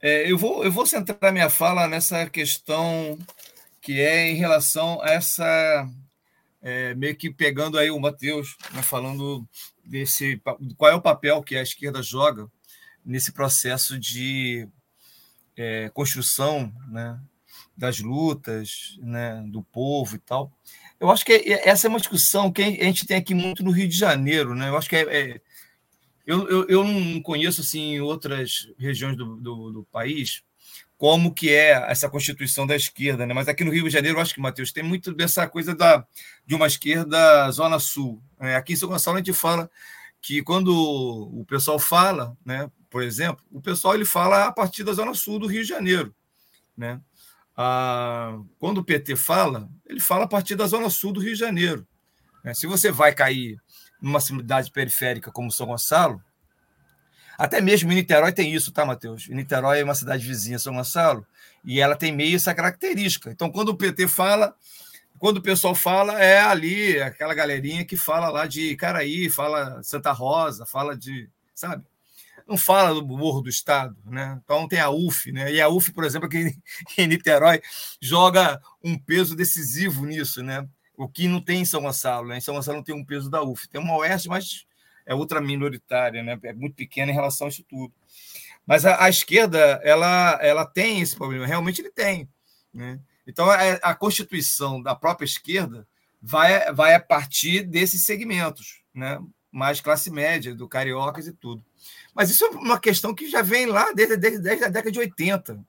É, eu, vou, eu vou centrar minha fala nessa questão que é em relação a essa. É, meio que pegando aí o Matheus, né, falando desse. Qual é o papel que a esquerda joga nesse processo de é, construção né, das lutas né, do povo e tal. Eu acho que essa é uma discussão que a gente tem aqui muito no Rio de Janeiro. Né? Eu acho que é, é eu, eu, eu, não conheço assim outras regiões do, do, do, país como que é essa constituição da esquerda, né? Mas aqui no Rio de Janeiro, eu acho que Matheus tem muito dessa coisa da de uma esquerda zona sul. Né? Aqui em São Gonçalo a gente fala que quando o pessoal fala, né? Por exemplo, o pessoal ele fala a partir da zona sul do Rio de Janeiro, né? Ah, quando o PT fala, ele fala a partir da zona sul do Rio de Janeiro. Né? Se você vai cair numa cidade periférica como São Gonçalo, até mesmo em Niterói tem isso, tá, Matheus? Niterói é uma cidade vizinha, São Gonçalo, e ela tem meio essa característica. Então, quando o PT fala, quando o pessoal fala, é ali, aquela galerinha que fala lá de Caraí, fala Santa Rosa, fala de, sabe? Não fala do Morro do Estado, né? Então tem a UF, né? E a UF, por exemplo, aqui em Niterói, joga um peso decisivo nisso, né? O que não tem em São Gonçalo. Né? Em São Gonçalo não tem um peso da UF. Tem uma Oeste, mas é ultra minoritária, né? é muito pequena em relação a isso tudo. Mas a, a, esquerda, ela, ela tem esse problema, realmente ele tem. Né? Então, a, a constituição da própria esquerda vai, vai a partir desses segmentos, né? mais classe média, do cariocas e tudo. Mas isso é uma questão que já vem lá desde, desde, desde a década de 80.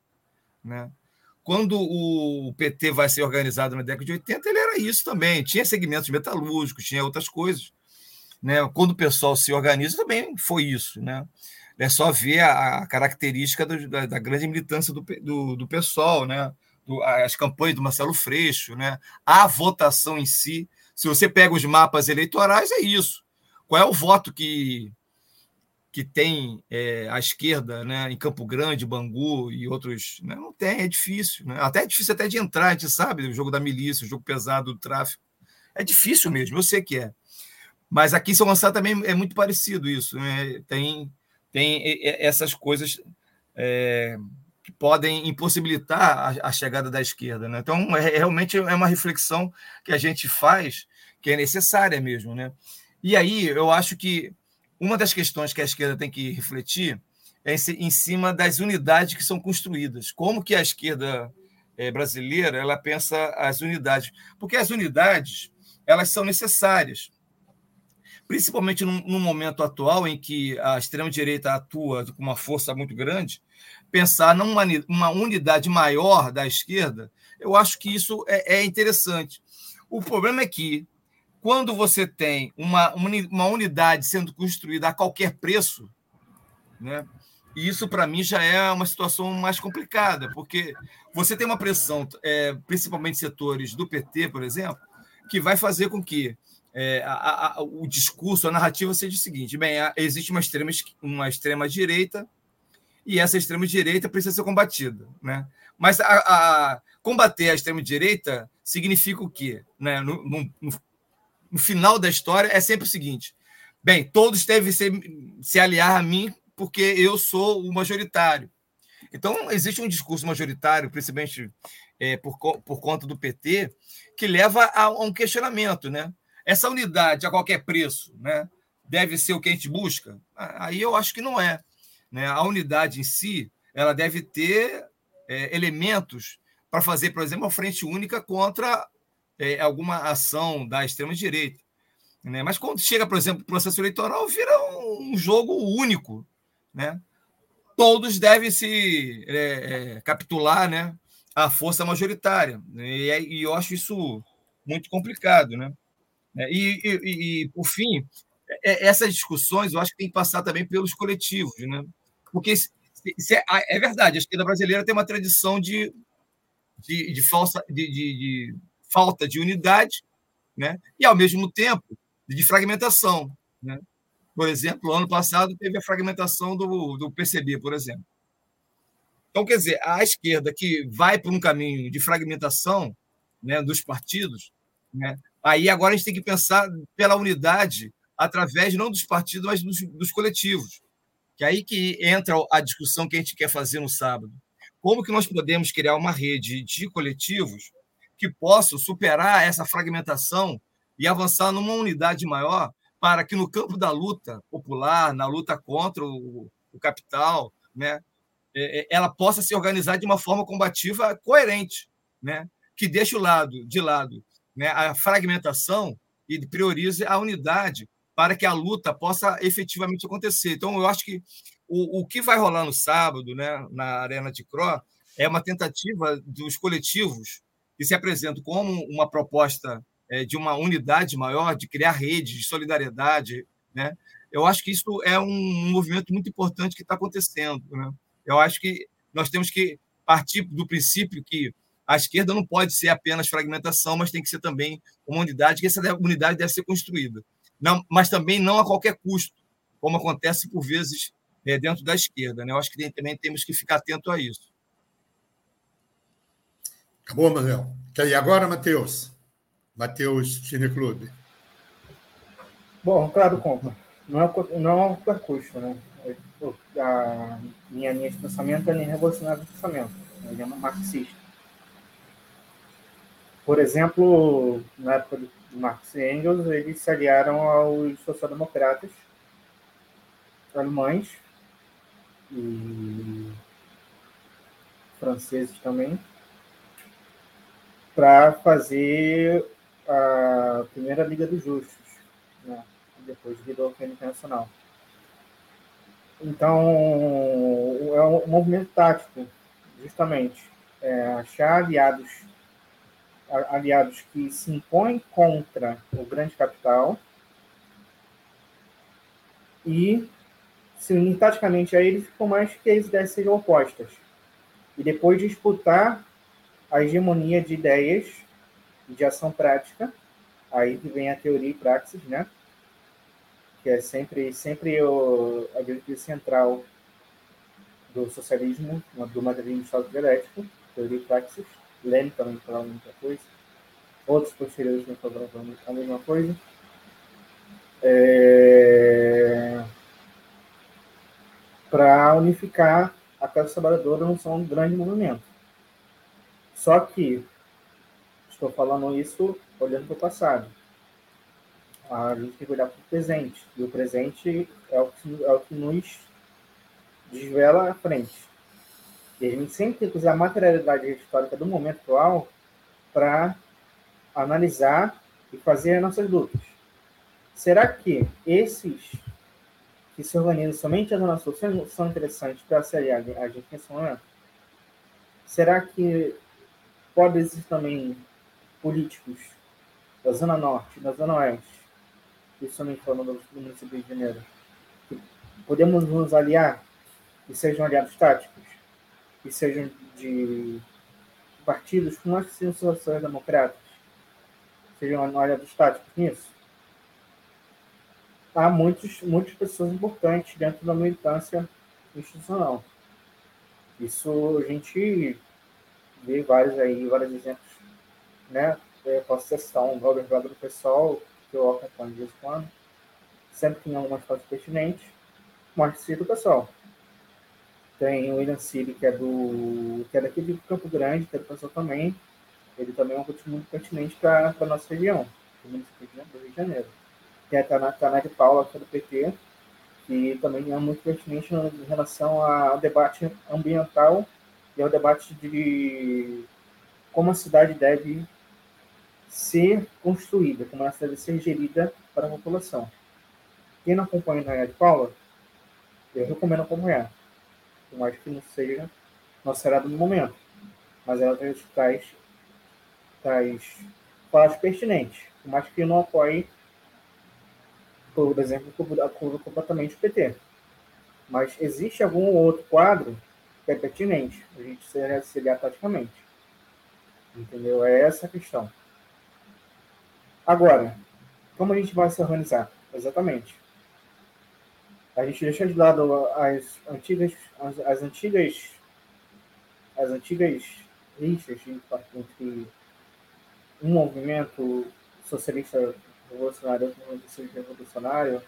Né? Quando o PT vai ser organizado na década de 80, ele era isso também. Tinha segmentos metalúrgicos, tinha outras coisas. Né? Quando o pessoal se organiza, também foi isso. Né? É só ver a, característica do, da, da, grande militância do, do, do pessoal, né? Do, as campanhas do Marcelo Freixo, né? a votação em si. Se você pega os mapas eleitorais, é isso. Qual é o voto que que tem é, a esquerda né, em Campo Grande, Bangu e outros. Né, não tem, é difícil. Né? Até é difícil até de entrar, a gente sabe, o jogo da milícia, o jogo pesado do tráfico. É difícil mesmo, eu sei que é. Mas aqui em São Gonçalo também é muito parecido isso. Né? Tem, tem essas coisas é, que podem impossibilitar a, a, chegada da esquerda. Né? Então, é, realmente é uma reflexão que a gente faz que é necessária mesmo. Né? E aí, eu acho que uma das questões que a esquerda tem que refletir é em cima das unidades que são construídas. Como que a esquerda eh, brasileira ela pensa as unidades? Porque as unidades elas são necessárias, principalmente no momento atual em que a extrema direita atua com uma força muito grande. Pensar numa uma unidade maior da esquerda, eu acho que isso é, é interessante. O problema é que quando você tem uma, uma unidade sendo construída a qualquer preço, né? E isso, para mim, já é uma situação mais complicada, porque você tem uma pressão, é, principalmente setores do PT, por exemplo, que vai fazer com que é, a, a, o discurso, a narrativa seja o seguinte: bem, existe uma extrema, uma extrema direita e essa extrema direita precisa ser combatida, né? Mas a, a combater a extrema direita significa o quê? Né? No, no, no, final da história é sempre o seguinte: bem, todos devem se, se aliar a mim porque eu sou o majoritário. Então, existe um discurso majoritário, principalmente é, por, por conta do PT, que leva a, a, um questionamento. Né? Essa unidade, a qualquer preço, né, deve ser o que a gente busca? Aí eu acho que não é. Né? A unidade em si ela deve ter é, elementos para fazer, por exemplo, uma frente única contra é, alguma ação da extrema-direita. Né? Mas quando chega, por exemplo, o processo eleitoral, vira um, jogo único. Né? Todos devem se é, é, capitular né, à força majoritária. E, e, eu acho isso muito complicado. Né? É, e, e, e por fim, é, essas discussões eu acho que tem que passar também pelos coletivos. Né? Porque se, se é, é, verdade, a esquerda brasileira tem uma tradição de, de, de falsa. de, de falta de unidade, né? e, ao mesmo tempo, de fragmentação. Né? Por exemplo, ano passado teve a fragmentação do, do PCB, por exemplo. Então, quer dizer, a esquerda que vai por um caminho de fragmentação né, dos partidos, né, Aí agora a gente tem que pensar pela unidade através não dos partidos, mas dos, dos coletivos. Que é aí que entra a discussão que a gente quer fazer no sábado. Como que nós podemos criar uma rede de coletivos que possam superar essa fragmentação e avançar numa unidade maior para que no campo da luta popular, na luta contra o, o capital, né, é, é, ela possa se organizar de uma forma combativa coerente, né, que deixe o lado de lado né, a fragmentação e priorize a unidade para que a luta possa efetivamente acontecer. Então, eu acho que o, o que vai rolar no sábado, né, na Arena de Cro, é uma tentativa dos coletivos que se apresentam como uma proposta é, de uma unidade maior, de criar redes de solidariedade. Né? Eu acho que isso é um movimento muito importante que está acontecendo. Né? Eu acho que nós temos que partir do princípio que a esquerda não pode ser apenas fragmentação, mas tem que ser também uma unidade, que essa unidade deve ser construída. Não, mas também não a qualquer custo, como acontece por vezes é, dentro da esquerda. Né? Eu acho que também temos que ficar atento a isso. Acabou, Manuel. E agora, Matheus? Matheus Cineclube. Bom, claro, compra. Não é, não é um percurso, né? A minha linha de pensamento é nem revolucionário de pensamento. Ele é marxista. Por exemplo, na época do Marx e Engels, eles se aliaram aos social-democratas alemães e franceses também, para fazer a primeira Liga dos Justos, né? depois de Liga Internacional. Então, é um movimento tático, justamente, é achar aliados aliados que se impõem contra o grande capital e se unir taticamente a eles, por mais que as ideias sejam opostas. E depois disputar a hegemonia de ideias de ação prática, aí que vem a teoria e praxis, né? Que é sempre, sempre o, a diretriz central do socialismo, do materialismo dialético, teoria e praxis. Leme também falava muita coisa. Outros posteriores também falavam a mesma coisa. É... Para unificar a classe trabalhadora não são um grande movimento. Só que estou falando isso olhando para o passado. A gente tem que olhar para o presente. E o presente é o que, é o que nos desvela a frente. E a gente sempre tem que usar a materialidade histórica do momento atual para analisar e fazer as nossas lutas. Será que esses que se organizam somente as Zona Sul são interessantes para se aliar a gente momento? Será que pode existir também políticos da Zona Norte, da Zona Oeste, principalmente falando do município de Janeiro, que podemos nos aliar e sejam aliados táticos? que sejam de partidos com que sejam democráticas, sejam aliados táticos nisso. Há muitos, muitas pessoas importantes dentro da militância institucional. Isso a gente vê vários aí, vários exemplos, né? Eu posso citar um Wagner do pessoal, que eu acompanho de vez em quando, sempre tem algumas coisas pertinentes, mas cito o pessoal. Tem o William City, que é do que é daqui de Campo Grande, que é do pessoal também. Ele também é um coach muito pertinente para a nossa região, do município do Rio de Janeiro. Tem a Taná de Paula, que é do PT, que também é muito pertinente em relação ao debate ambiental e ao debate de como a cidade deve ser construída, como ela deve ser gerida para a população. Quem não acompanha a Taná de Paula, eu recomendo acompanhar por mais que não seja nossa era do momento. Mas ela traz, traz, traz falas pertinentes, por mais que não apoie, por exemplo, completamente o PT. Mas existe algum outro quadro é pertinente, a gente se auxiliar taticamente. Entendeu? É essa a questão. Agora, como a gente vai se organizar? Exatamente a gente deixa de lado as antigas, as, as antigas, as antigas rixas entre um movimento socialista revolucionário, outro movimento socialista revolucionário,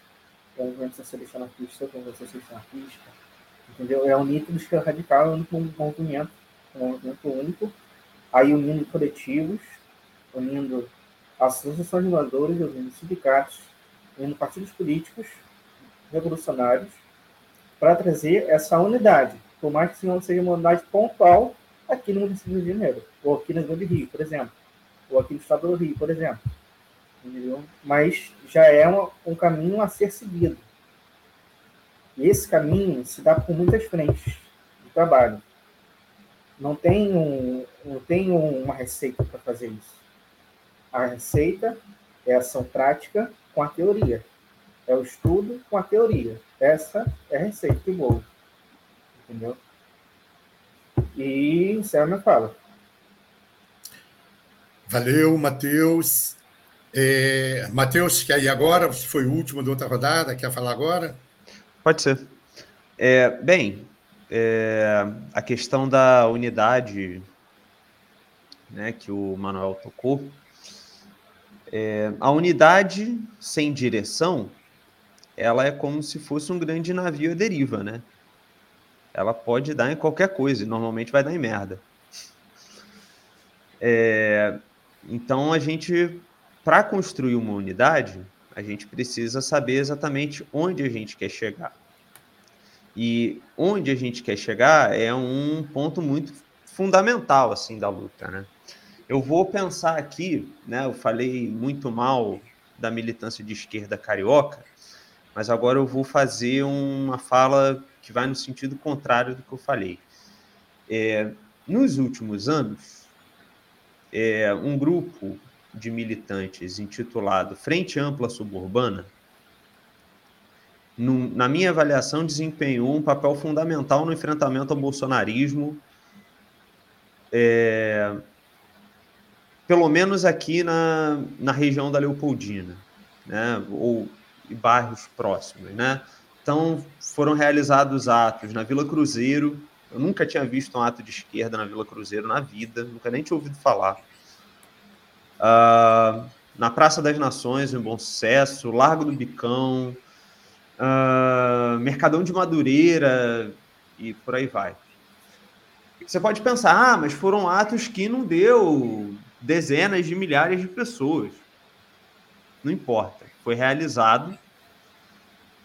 o movimento socialista anarquista, outro movimento socialista anarquista. Entendeu? É tudo esquerda radical, é um movimento, um movimento único, aí unindo coletivos, unindo associações de doadores, unindo sindicatos, unindo partidos políticos revolucionários, para trazer essa unidade, por mais que não seja uma unidade pontual aqui no município de Janeiro, ou aqui na Grande Rio, por exemplo, ou aqui no estado do Rio, por exemplo. Entendeu? Mas já é um caminho a ser seguido. E esse caminho se dá por muitas frentes de trabalho. Não tem, um, não tem uma receita para fazer isso. A receita é a ação prática com a teoria. É o estudo com a teoria. Essa é a receita de bolo. Entendeu? E encerra minha fala. Valeu, Matheus. É, Matheus, quer ir agora? Foi o último da outra rodada, quer falar agora? Pode ser. É, bem, é, a questão da unidade né, que o Manuel tocou, é, a unidade sem direção, ela é como se fosse um grande navio à deriva, né? Ela pode dar em qualquer coisa, e normalmente vai dar em merda. É, então a gente, para construir uma unidade, a gente precisa saber exatamente onde a gente quer chegar. E onde a gente quer chegar é um ponto muito fundamental assim da luta, né? Eu vou pensar aqui, né? Eu falei muito mal da militância de esquerda carioca, mas agora eu vou fazer uma fala que vai no sentido contrário do que eu falei. É, nos últimos anos, é, um grupo de militantes intitulado Frente Ampla Suburbana, no, na minha avaliação, desempenhou um papel fundamental no enfrentamento ao bolsonarismo, é, pelo menos aqui na, na região da Leopoldina, né, ou bairros próximos. Né? Então, foram realizados atos na Vila Cruzeiro. Eu nunca tinha visto um ato de esquerda na Vila Cruzeiro na vida, nunca nem tinha ouvido falar. Uh, na Praça das Nações, em Bom Sucesso, Largo do Bicão, uh, Mercadão de Madureira e por aí vai. Você pode pensar, ah, mas foram atos que não deu dezenas de milhares de pessoas. Não importa. Foi realizado.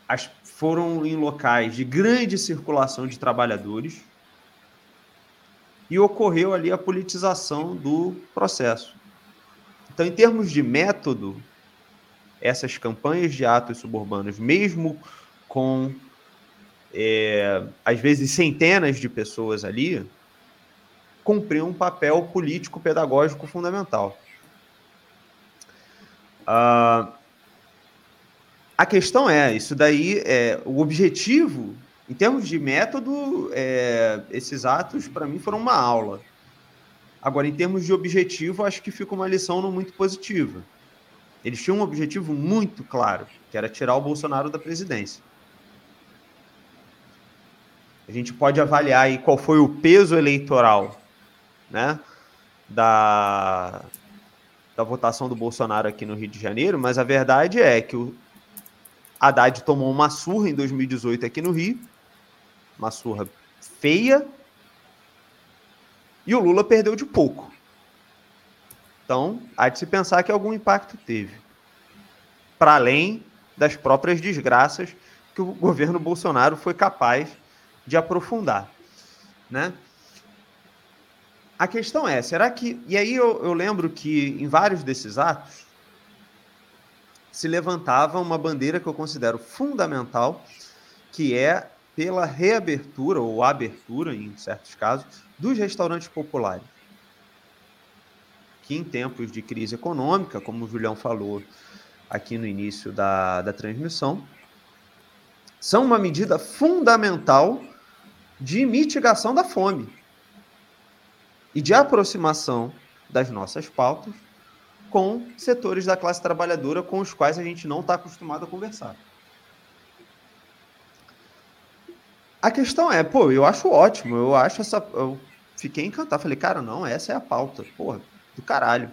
As, foram em locais de grande circulação de trabalhadores e ocorreu ali a politização do processo. Então, em termos de método, essas campanhas de atos suburbanos, mesmo com é, às vezes centenas de pessoas ali, cumpriam um papel político-pedagógico fundamental. Uh, a questão é, isso daí, é, o objetivo, em termos de método, é, esses atos, para mim, foram uma aula. Agora, em termos de objetivo, acho que fica uma lição não muito positiva. Eles tinham um objetivo muito claro, que era tirar o Bolsonaro da presidência. A gente pode avaliar aí qual foi o peso eleitoral né, da, da votação do Bolsonaro aqui no Rio de Janeiro, mas a verdade é que o Haddad tomou uma surra em 2018 aqui no Rio, uma surra feia, e o Lula perdeu de pouco. Então, há de se pensar que algum impacto teve. Para além das próprias desgraças que o governo Bolsonaro foi capaz de aprofundar. Né? A questão é, será que. E aí eu, eu lembro que em vários desses atos se levantava uma bandeira que eu considero fundamental, que é pela reabertura ou abertura, em certos casos, dos restaurantes populares. Que em tempos de crise econômica, como o Julião falou aqui no início da, da transmissão, são uma medida fundamental de mitigação da fome e de aproximação das nossas pautas com setores da classe trabalhadora com os quais a gente não está acostumado a conversar. A questão é, pô, eu acho ótimo, eu acho essa. Eu fiquei encantado. Falei, cara, não, essa é a pauta. Porra, do caralho.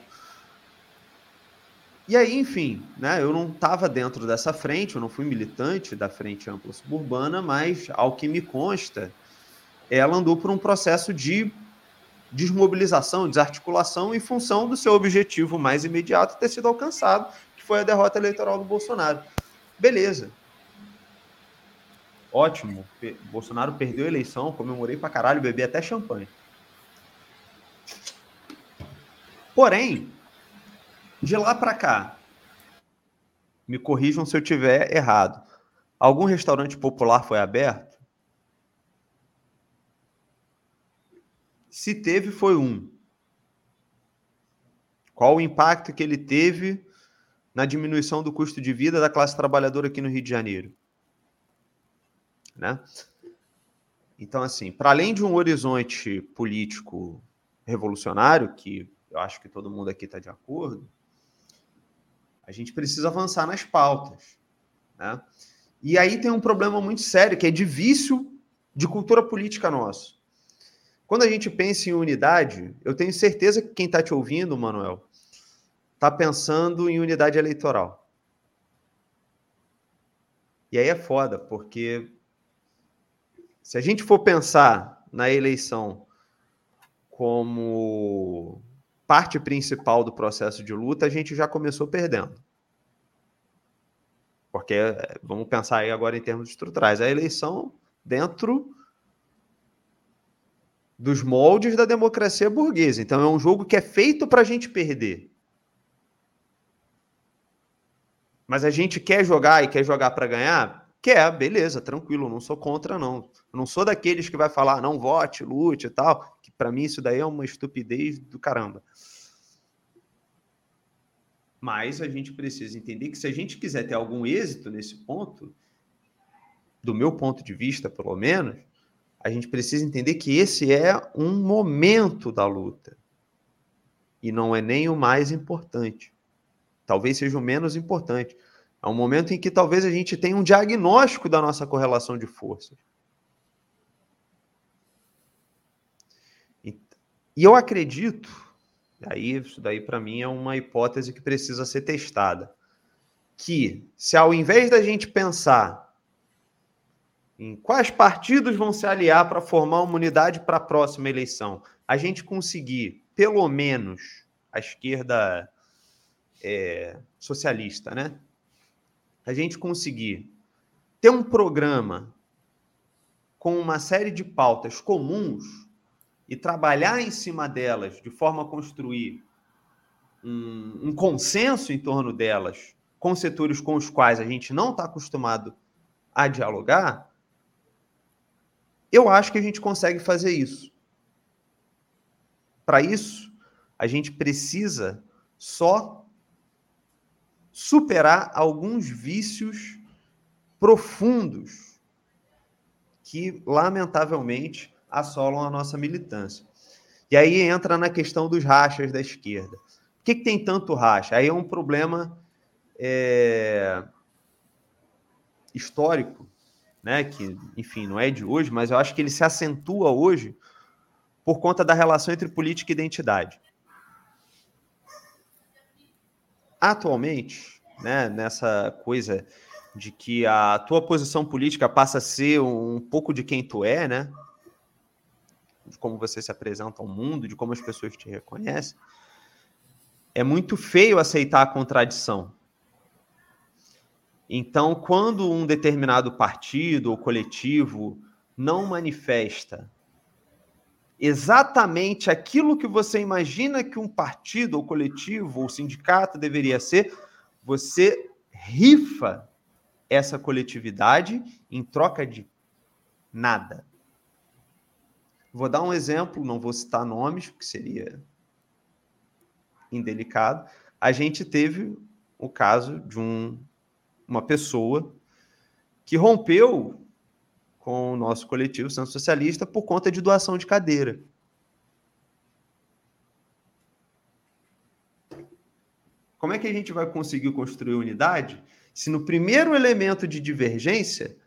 E aí, enfim, né, eu não estava dentro dessa frente, eu não fui militante da Frente Ampla Suburbana, mas, ao que me consta, ela andou por um processo de desmobilização, desarticulação em função do seu objetivo mais imediato ter sido alcançado, que foi a derrota eleitoral do Bolsonaro. Beleza. Ótimo. Bolsonaro perdeu a eleição, comemorei pra caralho, bebi até champanhe. Porém, de lá para cá, me corrijam se eu tiver errado. Algum restaurante popular foi aberto? Se teve, foi um. Qual o impacto que ele teve na diminuição do custo de vida da classe trabalhadora aqui no Rio de Janeiro? Né? Então, assim, para além de um horizonte político revolucionário, que eu acho que todo mundo aqui está de acordo, a gente precisa avançar nas pautas. Né? E aí tem um problema muito sério, que é de vício de cultura política nosso. Quando a gente pensa em unidade, eu tenho certeza que quem está te ouvindo, Manuel, está pensando em unidade eleitoral. E aí é foda, porque se a gente for pensar na eleição como parte principal do processo de luta, a gente já começou perdendo. Porque vamos pensar aí agora em termos estruturais. A eleição dentro dos moldes da democracia burguesa. Então é um jogo que é feito para a gente perder. Mas a gente quer jogar e quer jogar para ganhar? Quer, beleza, tranquilo, não sou contra, não. Eu não sou daqueles que vai falar, não vote, lute e tal. Para mim, isso daí é uma estupidez do caramba. Mas a gente precisa entender que se a gente quiser ter algum êxito nesse ponto, do meu ponto de vista, pelo menos, a gente precisa entender que esse é um momento da luta. E não é nem o mais importante. Talvez seja o menos importante. É um momento em que talvez a gente tenha um diagnóstico da nossa correlação de forças. E eu acredito, aí isso daí para mim é uma hipótese que precisa ser testada, que se ao invés da gente pensar em quais partidos vão se aliar para formar uma unidade para a próxima eleição, a gente conseguir, pelo menos, a esquerda é, socialista, né? A gente conseguir ter um programa com uma série de pautas comuns e trabalhar em cima delas de forma a construir um, um consenso em torno delas com setores com os quais a gente não está acostumado a dialogar, eu acho que a gente consegue fazer isso. Para isso, a gente precisa só superar alguns vícios profundos que, lamentavelmente, assolam a nossa militância. E aí entra na questão dos rachas da esquerda. Por que, que tem tanto racha? Aí é um problema é, histórico, né? que, enfim, não é de hoje, mas eu acho que ele se acentua hoje por conta da relação entre política e identidade. Atualmente, né, nessa coisa de que a tua posição política passa a ser um pouco de quem tu é, né? de como você se apresenta ao mundo, de como as pessoas te reconhecem, é muito feio aceitar a contradição. Então, quando um determinado partido ou coletivo não manifesta exatamente aquilo que você imagina que um partido ou coletivo ou sindicato deveria ser, você rifa essa coletividade em troca de nada. Vou dar um exemplo, não vou citar nomes, porque seria indelicado. A gente teve o caso de um, uma pessoa que rompeu com o nosso coletivo Santo Socialista por conta de doação de cadeira. Como é que a gente vai conseguir construir unidade se no primeiro elemento de divergência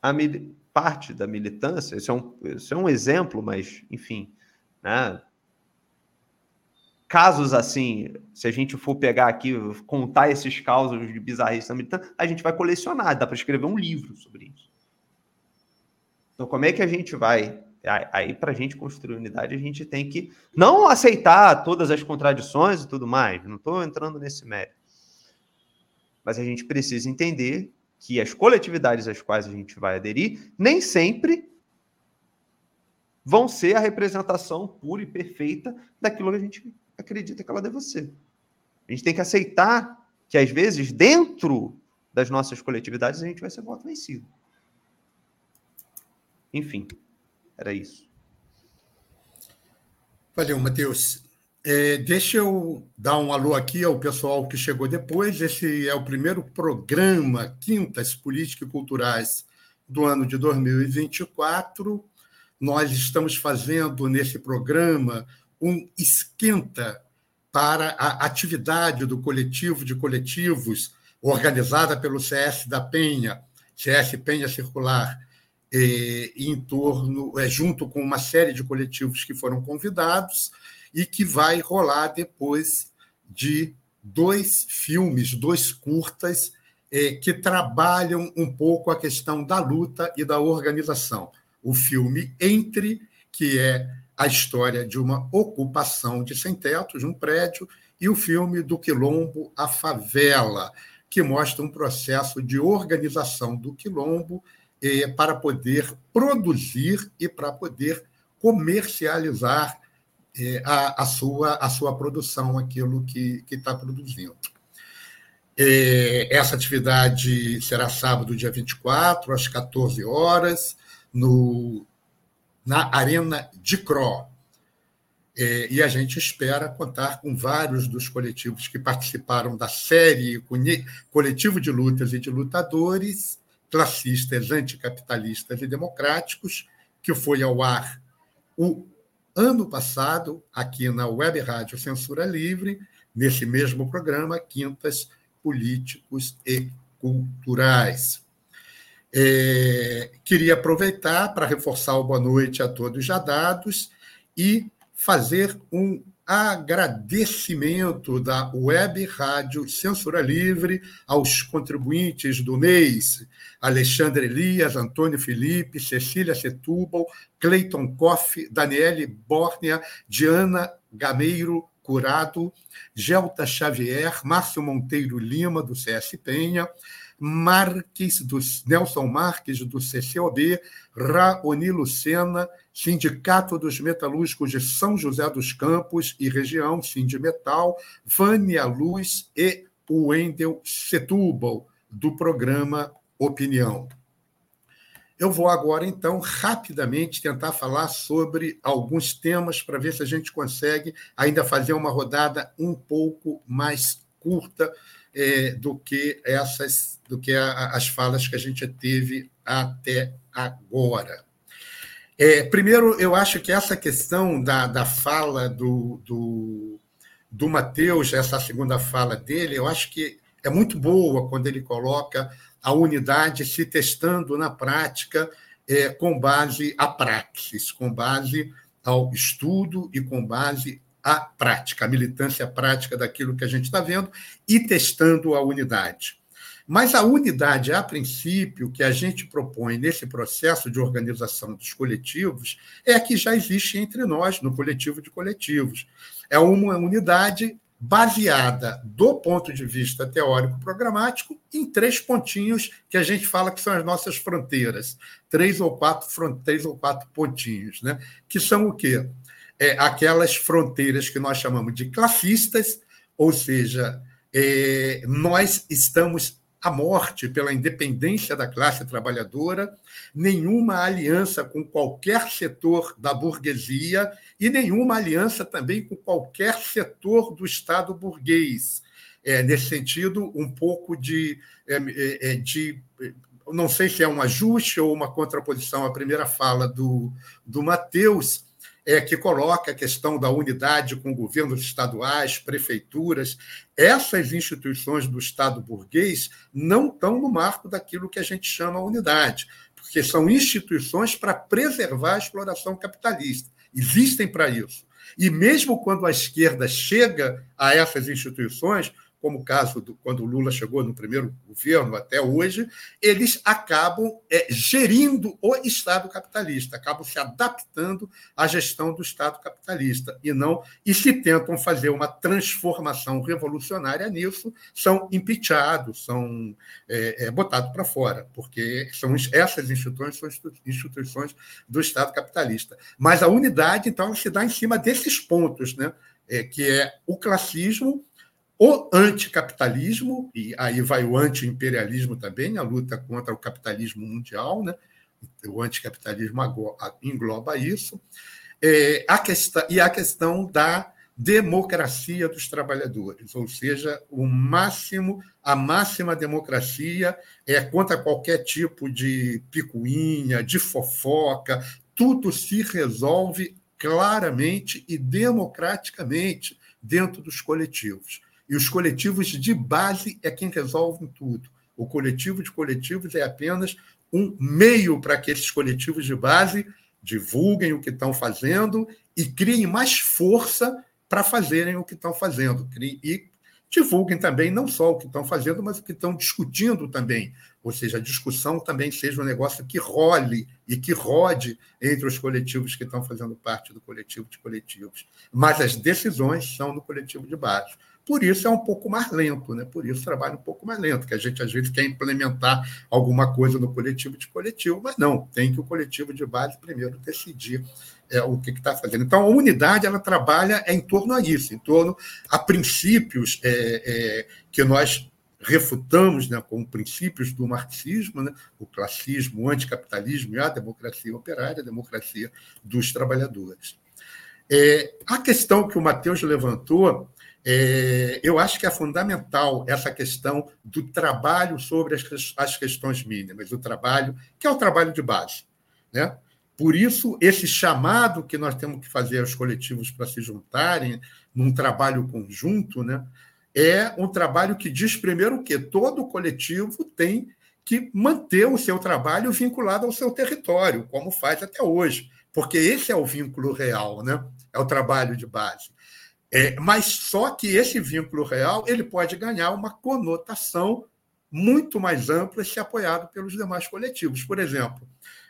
a, parte da militância, isso é um, isso é um exemplo, mas, enfim, né? Casos assim, se a gente for pegar aqui, contar esses casos de bizarrice americana, a gente vai colecionar, dá para escrever um livro sobre isso. Então, como é que a gente vai? Aí, para a gente construir unidade, a gente tem que não aceitar todas as contradições e tudo mais, não estou entrando nesse mérito. Mas a gente precisa entender que as coletividades às quais a gente vai aderir nem sempre vão ser a representação pura e perfeita daquilo que a gente acredita que ela deve ser. A gente tem que aceitar que, às vezes, dentro das nossas coletividades, a gente vai ser voto vencido. Enfim, era isso. Valeu, Matheus. É, deixa eu dar um alô aqui ao pessoal que chegou depois. Esse é o primeiro programa Quintas Políticas e Culturais do ano de 2024. Nós estamos fazendo nesse programa um esquenta para a atividade do coletivo de coletivos organizada pelo CS da Penha, CS Penha Circular, eh, em torno, é, junto com uma série de coletivos que foram convidados e que vai rolar depois de dois filmes, dois curtas, é, que trabalham um pouco a questão da luta e da organização. O filme Entre, que é a história de uma ocupação de sem-teto, de um prédio, e o filme do Quilombo a Favela, que mostra um processo de organização do Quilombo eh, para poder produzir e para poder comercializar é, a, a, sua, a sua produção, aquilo que está produzindo. É, essa atividade será sábado, dia 24, às 14 horas, no, na Arena de Cro. É, e a gente espera contar com vários dos coletivos que participaram da série Coletivo de Lutas e de Lutadores, classistas, anticapitalistas e democráticos, que foi ao ar o ano passado, aqui na Web Rádio Censura Livre, nesse mesmo programa, Quintas Políticos e Culturais. É, queria aproveitar para reforçar o boa noite a todos já dados e fazer um agradecimento da Web Rádio Censura Livre aos contribuintes do mês, Alexandre Elias, Antônio Felipe, Cecília Setúbal, Cleiton Koff, Daniele Bórnia, Diana Gameiro Curado, Gelta Xavier, Márcio Monteiro Lima, do CS Penha, Marques, do, Nelson Marques, do CCOB, Raoni Lucena, Sindicato dos Metalúrgicos de São José dos Campos e região, Sindimetal, Vânia Luz e Wendel Setúbal, do programa Opinião. Eu vou agora, então, rapidamente tentar falar sobre alguns temas para ver se a gente consegue ainda fazer uma rodada um pouco mais curta é, do que essas, do que a, as falas que a gente teve até agora. É, primeiro, eu acho que essa questão da, da fala do, do, do Mateus, essa segunda fala dele, eu acho que é muito boa quando ele coloca a unidade se testando na prática é, com base a praxis, com base ao estudo e com base a prática, a militância prática daquilo que a gente está vendo e testando a unidade. Mas a unidade, a princípio, que a gente propõe nesse processo de organização dos coletivos, é a que já existe entre nós, no coletivo de coletivos. É uma unidade baseada, do ponto de vista teórico-programático, em três pontinhos que a gente fala que são as nossas fronteiras. Três ou quatro, três ou quatro pontinhos, né? que são o quê? É, aquelas fronteiras que nós chamamos de classistas, ou seja, é, nós estamos à morte pela independência da classe trabalhadora, nenhuma aliança com qualquer setor da burguesia e nenhuma aliança também com qualquer setor do Estado burguês. É, nesse sentido, um pouco de, é, é, de não sei se é um ajuste ou uma contraposição à primeira fala do, do Matheus, é, que coloca a questão da unidade com governos estaduais, prefeituras. Essas instituições do Estado burguês não estão no marco daquilo que a gente chama unidade, porque são instituições para preservar a exploração capitalista. Existem para isso. E mesmo quando a esquerda chega a essas instituições, como o caso do, quando o Lula chegou no primeiro governo até hoje, eles acabam é, gerindo o Estado capitalista, acabam se adaptando à gestão do Estado capitalista e não e se tentam fazer uma transformação revolucionária nisso, são impeachados, são é, é, botados para fora, porque são essas instituições são instituições do Estado capitalista. Mas a unidade, então, se dá em cima desses pontos, né? É, que é o classismo o anticapitalismo, e aí vai o anti-imperialismo também, a luta contra o capitalismo mundial, né? o anticapitalismo engloba isso, é, a questão, e a questão da democracia dos trabalhadores, ou seja, o máximo, a máxima democracia é contra qualquer tipo de picuinha, de fofoca, tudo se resolve claramente e democraticamente dentro dos coletivos. E os coletivos de base é quem resolve tudo. O coletivo de coletivos é apenas um meio para que esses coletivos de base divulguem o que estão fazendo e criem mais força para fazerem o que estão fazendo. E divulguem também não só o que estão fazendo, mas o que estão discutindo também. Ou seja, a discussão também seja um negócio que role e que rode entre os coletivos que estão fazendo parte do coletivo de coletivos. Mas as decisões são no coletivo de base. Por isso é um pouco mais lento, né? por isso trabalha um pouco mais lento, que a gente às vezes quer implementar alguma coisa no coletivo de coletivo, mas não, tem que o coletivo de base primeiro decidir é, o que está fazendo. Então, a unidade ela trabalha em torno a isso, em torno a princípios é, é, que nós refutamos né, como princípios do marxismo, né, o classismo, o anticapitalismo e a democracia operária, a democracia dos trabalhadores. É, a questão que o Matheus levantou é, eu acho que é fundamental essa questão do trabalho sobre as, as questões mínimas, o trabalho, que é o trabalho de base. Né? Por isso, esse chamado que nós temos que fazer aos coletivos para se juntarem num trabalho conjunto, né, é um trabalho que diz primeiro que todo coletivo tem que manter o seu trabalho vinculado ao seu território, como faz até hoje, porque esse é o vínculo real, né? é o trabalho de base. É, mas só que esse vínculo real ele pode ganhar uma conotação muito mais ampla se apoiado pelos demais coletivos. Por exemplo,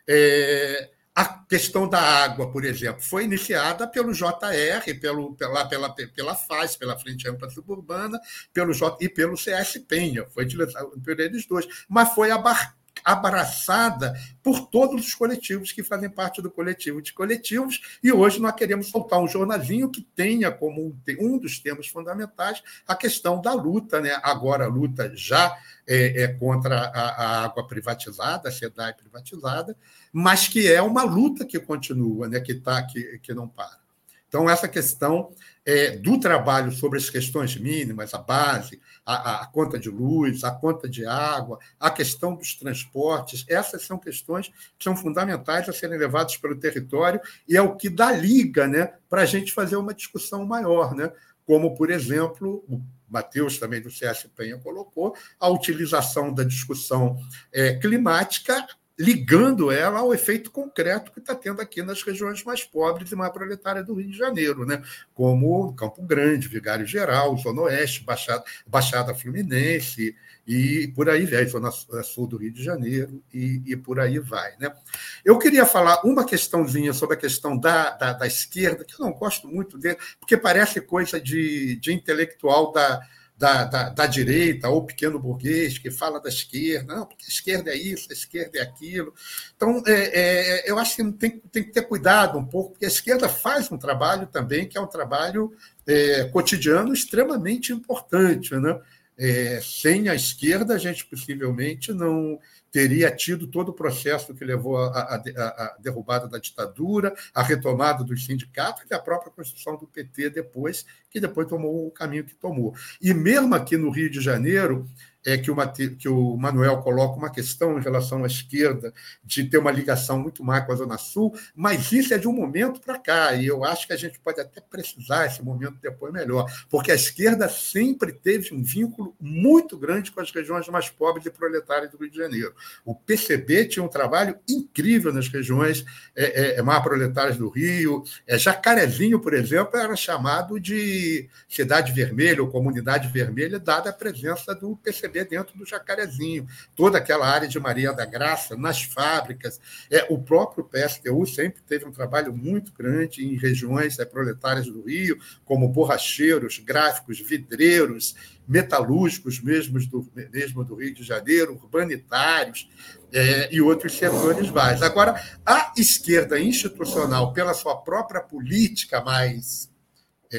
é, a questão da água, por exemplo, foi iniciada pelo JR, pelo, pela, pela, pela FAS, pela Frente Ampla Suburbana, pelo J, e pelo CS Penha, foi utilizado por eles dois, mas foi abarcado abraçada por todos os coletivos que fazem parte do coletivo de coletivos, e hoje nós queremos soltar um jornalzinho que tenha como um dos temas fundamentais a questão da luta, né? agora a luta já é, é contra a, a, água privatizada, a SEDAI privatizada, mas que é uma luta que continua, né? que, tá, que, que não para. Então, essa questão é, do trabalho sobre as questões mínimas, a base, a, a, conta de luz, a conta de água, a questão dos transportes, essas são questões que são fundamentais a serem levadas pelo território e é o que dá liga né, para a gente fazer uma discussão maior, né? como, por exemplo, o Matheus também do CS Penha colocou, a utilização da discussão é, climática ligando ela ao efeito concreto que está tendo aqui nas regiões mais pobres e mais proletárias do Rio de Janeiro, né? como Campo Grande, Vigário Geral, Zona Oeste, Baixada, Baixada Fluminense e por aí vai, Zona Sul do Rio de Janeiro e, e por aí vai. Né? Eu queria falar uma questãozinha sobre a questão da, da, da esquerda, que eu não gosto muito dele, porque parece coisa de, de intelectual da da, da, da, direita ou pequeno burguês que fala da esquerda, não, porque a esquerda é isso, a esquerda é aquilo. Então, é, é, eu acho que tem, tem que ter cuidado um pouco, porque a esquerda faz um trabalho também que é um trabalho é, cotidiano extremamente importante. Né? É, sem a esquerda, a gente possivelmente não teria tido todo o processo que levou à derrubada da ditadura, à retomada dos sindicatos e a própria construção do PT depois, que depois tomou o caminho que tomou. E mesmo aqui no Rio de Janeiro, é que o, Mate, que o Manuel coloca uma questão em relação à esquerda de ter uma ligação muito mais com a Zona Sul, mas isso é de um momento para cá, e eu acho que a gente pode até precisar esse momento depois melhor, porque a esquerda sempre teve um vínculo muito grande com as regiões mais pobres e proletárias do Rio de Janeiro. O PCB tinha um trabalho incrível nas regiões é, é, mais proletárias do Rio. É, Jacarezinho, por exemplo, era chamado de cidade vermelha ou comunidade vermelha, dada a presença do PCB dentro do Jacarezinho, toda aquela área de Maria da Graça, nas fábricas. É, o próprio PSTU sempre teve um trabalho muito grande em regiões é, proletárias do Rio, como borracheiros, gráficos, vidreiros, metalúrgicos mesmo do, mesmo do Rio de Janeiro, urbanitários é, e outros setores mais. Agora, a esquerda institucional, pela sua própria política mais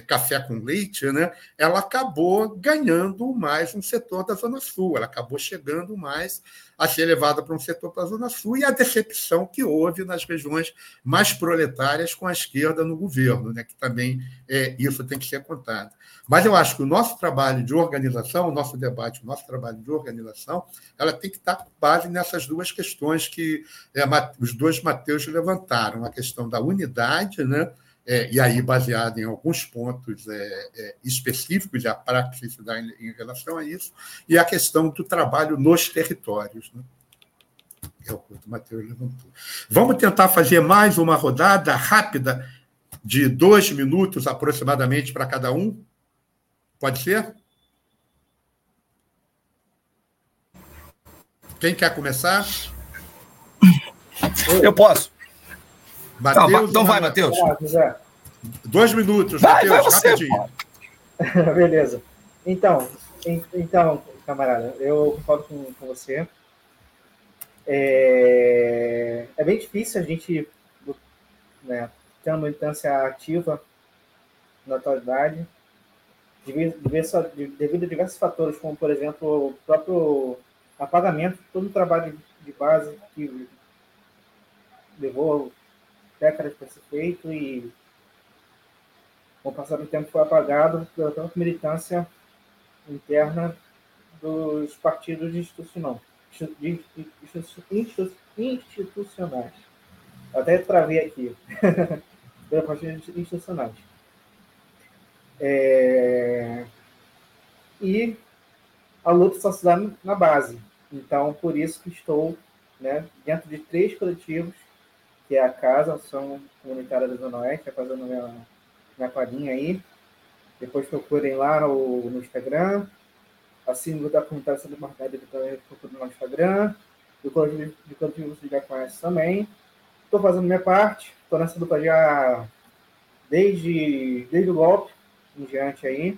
café com leite, né, ela acabou ganhando mais um setor da Zona Sul, ela acabou chegando mais a ser levada para um setor da Zona Sul e a decepção que houve nas regiões mais proletárias com a esquerda no governo, né, que também é, isso tem que ser contado. Mas eu acho que o nosso trabalho de organização, o nosso debate, o nosso trabalho de organização, ela tem que estar com base nessas duas questões que é, os dois Mateus levantaram, a questão da unidade, né, é, e aí baseado em alguns pontos é, é, específicos e a praticidade em, em, relação a isso, e a questão do trabalho nos territórios. Né? É o que o Matheus levantou. Vamos tentar fazer mais uma rodada rápida, de dois minutos aproximadamente para cada um? Pode ser? Quem quer começar? Eu posso. Mateus, então, então vai, Matheus. Dois minutos, Matheus, rapidinho. Beleza. Então, então, camarada, eu concordo com, com você. É, é, bem difícil a gente né, ter uma militância ativa na atualidade, devido, devido a diversos fatores, como, por exemplo, o próprio apagamento todo o trabalho de base que levou décadas para ser feito e, com o passar do tempo, foi apagado pela própria militância interna dos partidos institucionais. institucionais. Até travei aqui. pela partidos institucionais. É... E a luta só se dá na base. Então, por isso que estou né, dentro de três coletivos que é a casa, ação comunitária da Zona Oeste, fazendo minha, minha quadrinha aí. Depois procurem lá no, no Instagram. Assim, vou dar comentário sobre o mercado também procurem no Instagram. Do coletivo de você já conhece também. Estou fazendo minha parte, estou nessa dupla já desde, desde o golpe em diante aí.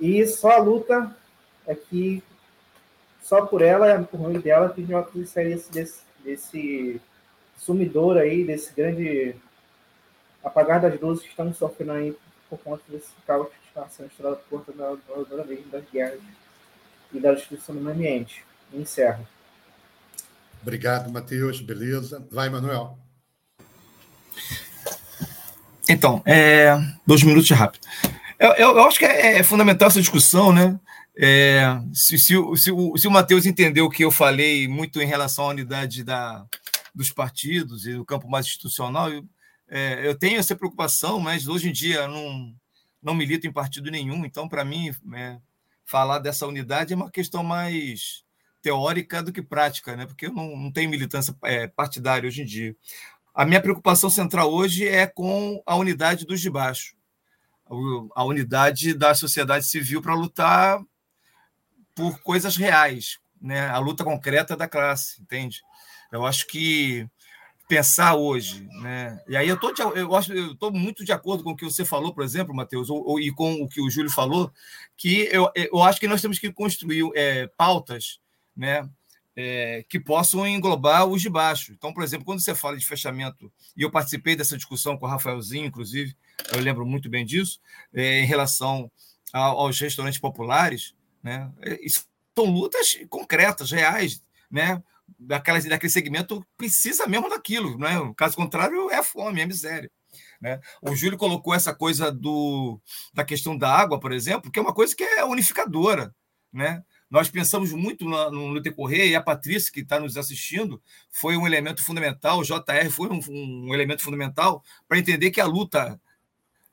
E só a luta é que só por ela, por meio dela, que a gente vai sair desse, desse sumidor aí desse grande apagar das luzes que estamos sofrendo aí por conta desse caos que está sendo instalado por conta da, da, das guerras e da destruição do meio ambiente. Encerro. Obrigado, Matheus. Beleza. Vai, Manuel. Então, é, dois minutos rápido. Eu, eu, eu acho que é, é, fundamental essa discussão, né? É, se, se, se, o, se o Matheus entendeu o que eu falei muito em relação à unidade da, dos partidos e do campo mais institucional, eu, é, eu tenho essa preocupação, mas hoje em dia não, não milito em partido nenhum, então, para mim, é, falar dessa unidade é uma questão mais teórica do que prática, né? porque eu não, não tenho militância é, partidária hoje em dia. A minha preocupação central hoje é com a unidade dos de baixo, a unidade da sociedade civil para lutar por coisas reais, né? a luta concreta da classe, entende? Eu acho que pensar hoje, né? E aí eu tô eu acho eu tô muito de acordo com o que você falou, por exemplo, Matheus, ou, ou, e com o que o Júlio falou, que eu, eu acho que nós temos que construir é, pautas, né? É, que possam englobar os de baixo. Então, por exemplo, quando você fala de fechamento, e eu participei dessa discussão com o Rafaelzinho, inclusive, eu lembro muito bem disso, é, em relação ao, aos restaurantes populares, né? Isso são lutas concretas, reais, né? Daquela, daquele segmento precisa mesmo daquilo, né? Caso contrário, é fome, é miséria. Né? O Júlio colocou essa coisa do, da questão da água, por exemplo, que é uma coisa que é unificadora. Né? Nós pensamos muito no, decorrer, e a Patrícia, que está nos assistindo, foi um elemento fundamental, o JR foi um, um elemento fundamental para entender que a luta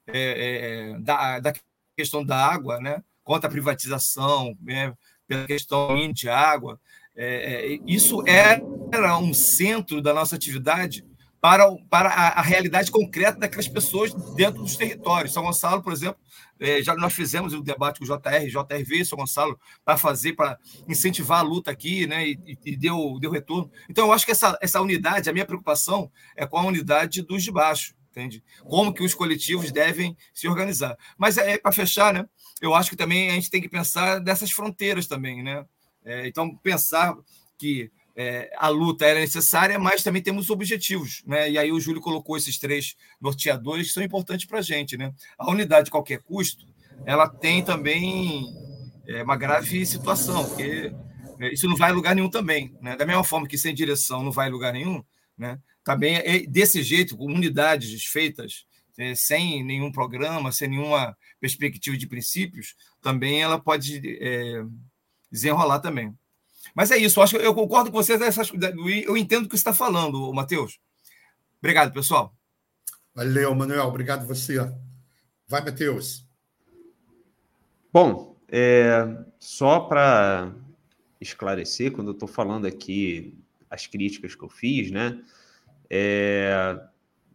é, é, da, da questão da água, né, contra a privatização, né, pela questão de água, é, é, isso era um centro da nossa atividade para, para a, a, realidade concreta daquelas pessoas dentro dos territórios. São Gonçalo, por exemplo, é, já nós fizemos um debate com o JR, JRV São Gonçalo para fazer, para incentivar a luta aqui, né? E, e, deu, deu retorno. Então, eu acho que essa, essa unidade, a minha preocupação é com a unidade dos de baixo, entende? Como que os coletivos devem se organizar. Mas é, é para fechar, né? Eu acho que também a gente tem que pensar dessas fronteiras também, né? É, então, pensar que é, a luta era necessária, mas também temos objetivos. Né? E aí o Júlio colocou esses três norteadores que são importantes para a gente. Né? A unidade de qualquer custo, ela tem também é, uma grave situação, porque é, isso não vai a lugar nenhum também. Né? Da mesma forma que sem direção não vai a lugar nenhum, né? também é desse jeito, com unidades feitas é, sem nenhum programa, sem nenhuma perspectiva de princípios, também ela pode é, desenrolar também. Mas é isso, eu acho que eu concordo com vocês, eu entendo o que você está falando, Matheus. Obrigado, pessoal. Valeu, Manuel. Obrigado você. Vai, Matheus. Bom, é, só para esclarecer, quando eu estou falando aqui as críticas que eu fiz, né? É,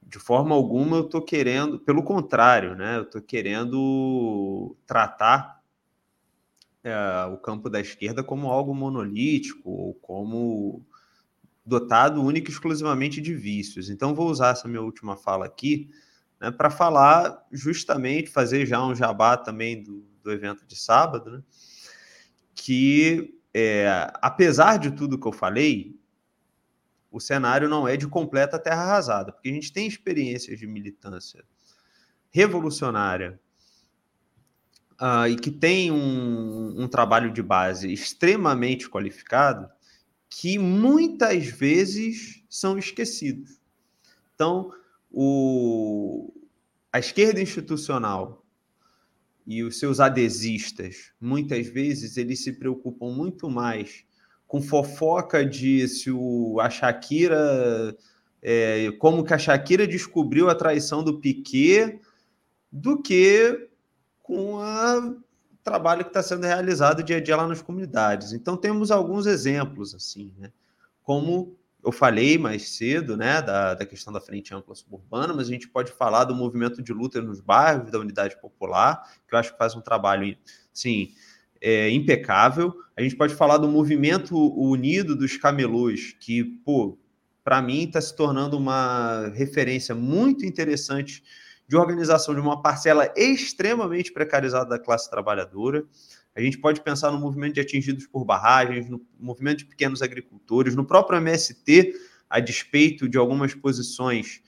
de forma alguma eu estou querendo, pelo contrário, né? Eu estou querendo tratar é, o campo da esquerda como algo monolítico ou como dotado único e exclusivamente de vícios. Então, vou usar essa minha última fala aqui né, para falar justamente, fazer já um jabá também do, do evento de sábado, né, que é, apesar de tudo que eu falei, o cenário não é de completa terra arrasada, porque a gente tem experiências de militância revolucionária uh, e que tem um, um trabalho de base extremamente qualificado, que muitas vezes são esquecidos. Então, o, a esquerda institucional e os seus adesistas, muitas vezes, eles se preocupam muito mais com fofoca de se o, a Shakira. É, como que a Shakira descobriu a traição do Piquet, do que com o trabalho que está sendo realizado dia a dia lá nas comunidades. Então temos alguns exemplos assim, né? Como eu falei mais cedo, né, da, da questão da frente ampla suburbana, mas a gente pode falar do movimento de luta nos bairros da unidade popular, que eu acho que faz um trabalho, sim, é, impecável. A gente pode falar do movimento unido dos camelôs, que, pô, para mim está se tornando uma referência muito interessante de organização de uma parcela extremamente precarizada da classe trabalhadora. A gente pode pensar no movimento de atingidos por barragens, no movimento de pequenos agricultores, no próprio MST, a despeito de algumas posições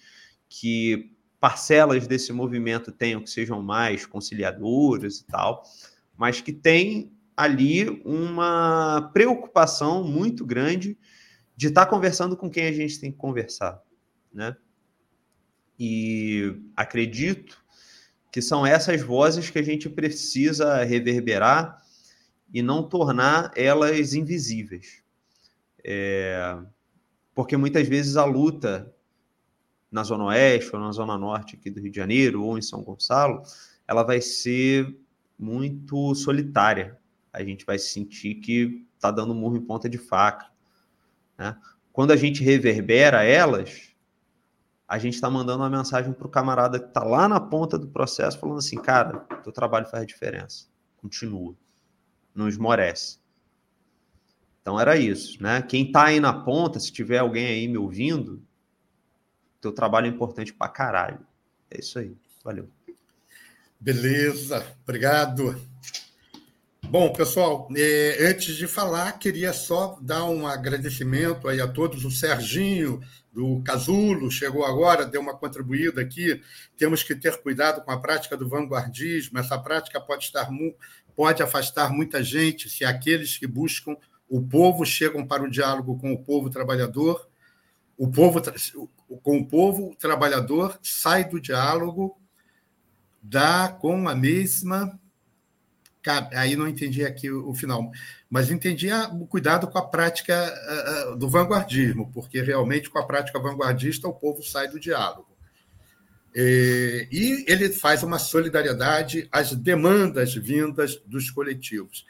que parcelas desse movimento tenham que sejam mais conciliadoras e tal, mas que tem ali uma preocupação muito grande de estar conversando com quem a gente tem que conversar, né? E acredito que são essas vozes que a gente precisa reverberar e não tornar elas invisíveis. É... Porque muitas vezes a luta na Zona Oeste ou na Zona Norte aqui do Rio de Janeiro ou em São Gonçalo, ela vai ser muito solitária. A gente vai sentir que está dando murro em ponta de faca. Né? Quando a gente reverbera elas, a gente está mandando uma mensagem para o camarada que está lá na ponta do processo, falando assim, cara, teu trabalho faz diferença. Continua. Não esmorece. Então era isso, né? Quem está aí na ponta, se tiver alguém aí me ouvindo, teu trabalho é importante para caralho. É isso aí. Valeu. Beleza, obrigado. Bom, pessoal, eh, antes de falar, queria só dar um agradecimento aí a todos, o Serginho, do Casulo, chegou agora, deu uma contribuída aqui. Temos que ter cuidado com a prática do vanguardismo. Essa prática pode, estar, pode afastar muita gente se aqueles que buscam o povo chegam para o diálogo com o povo trabalhador. O povo com o povo trabalhador sai do diálogo dá com a mesma aí não entendi aqui o, final, mas entendi o cuidado com a prática do vanguardismo, porque realmente com a prática vanguardista o povo sai do diálogo. E, ele faz uma solidariedade às demandas vindas dos coletivos.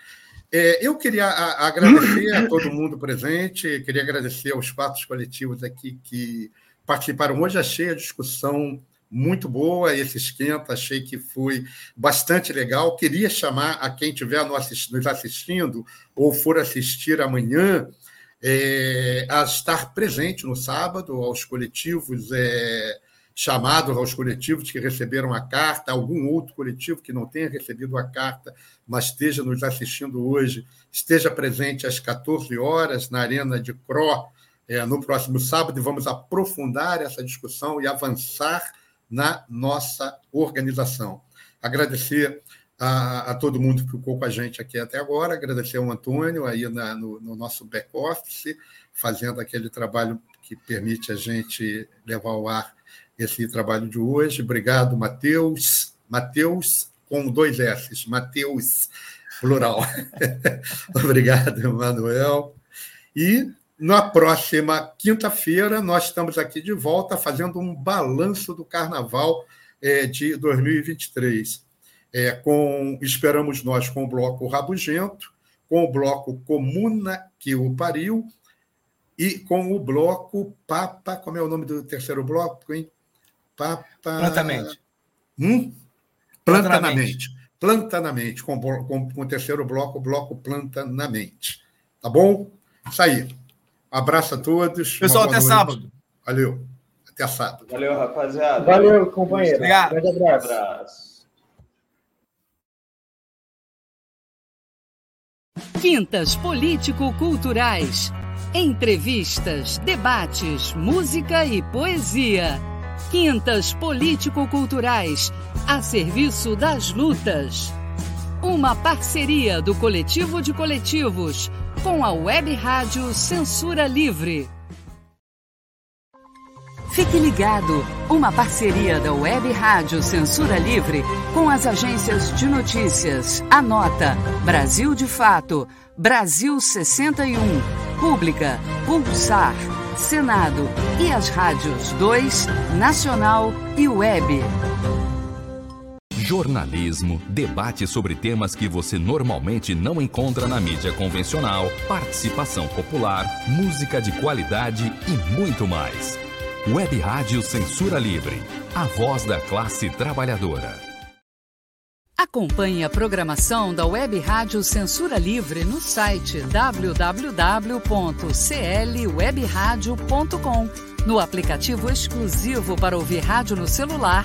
É, eu queria agradecer a todo mundo presente, queria agradecer aos quatro coletivos aqui que participaram hoje. Achei a discussão muito boa, esse esquenta, achei que foi bastante legal. Queria chamar a quem estiver nos assistindo ou for assistir amanhã é, a estar presente no sábado, aos coletivos, é, chamados aos coletivos que receberam a carta, algum outro coletivo que não tenha recebido a carta, mas esteja nos assistindo hoje, esteja presente às 14 horas na Arena de Cro, é, no próximo sábado, e vamos aprofundar essa discussão e avançar na nossa organização. Agradecer a, a, todo mundo que ficou com a gente aqui até agora, agradecer ao Antônio aí na, no, no nosso back-office, fazendo aquele trabalho que permite a gente levar ao ar esse trabalho de hoje. Obrigado, Matheus. Matheus com dois S, Matheus, plural. Obrigado, Emanuel. E na próxima quinta-feira, nós estamos aqui de volta fazendo um balanço do carnaval é, de 2023. É, com, esperamos nós com o bloco Rabugento, com o bloco Comuna, que o pariu, e com o bloco Papa. Como é o nome do terceiro bloco, hein? Papa. Plantamente. Hum? Plantanamente. Plantanamente, com, com, com o terceiro bloco, o bloco Plantanamente. Tá bom? Isso aí. Abraço a todos. Pessoal, até noite. sábado. Valeu. Até sábado. Valeu, rapaziada. Valeu, companheiro. Obrigado. Grande abraço. abraço. Quintas Político-Culturais. Entrevistas, debates, música e poesia. Quintas Político-Culturais. A serviço das lutas. Uma parceria do Coletivo de Coletivos com a Web Rádio Censura Livre. Fique ligado, uma parceria da Web Rádio Censura Livre com as agências de notícias. Anota: Brasil de Fato, Brasil 61, Pública, Pulsar, Senado. E as rádios 2, Nacional e Web. Jornalismo, debate sobre temas que você normalmente não encontra na mídia convencional, participação popular, música de qualidade e muito mais. Web Rádio Censura Livre, a voz da classe trabalhadora. Acompanhe a programação da Web Rádio Censura Livre no site www.clwebradio.com, no aplicativo exclusivo para ouvir rádio no celular,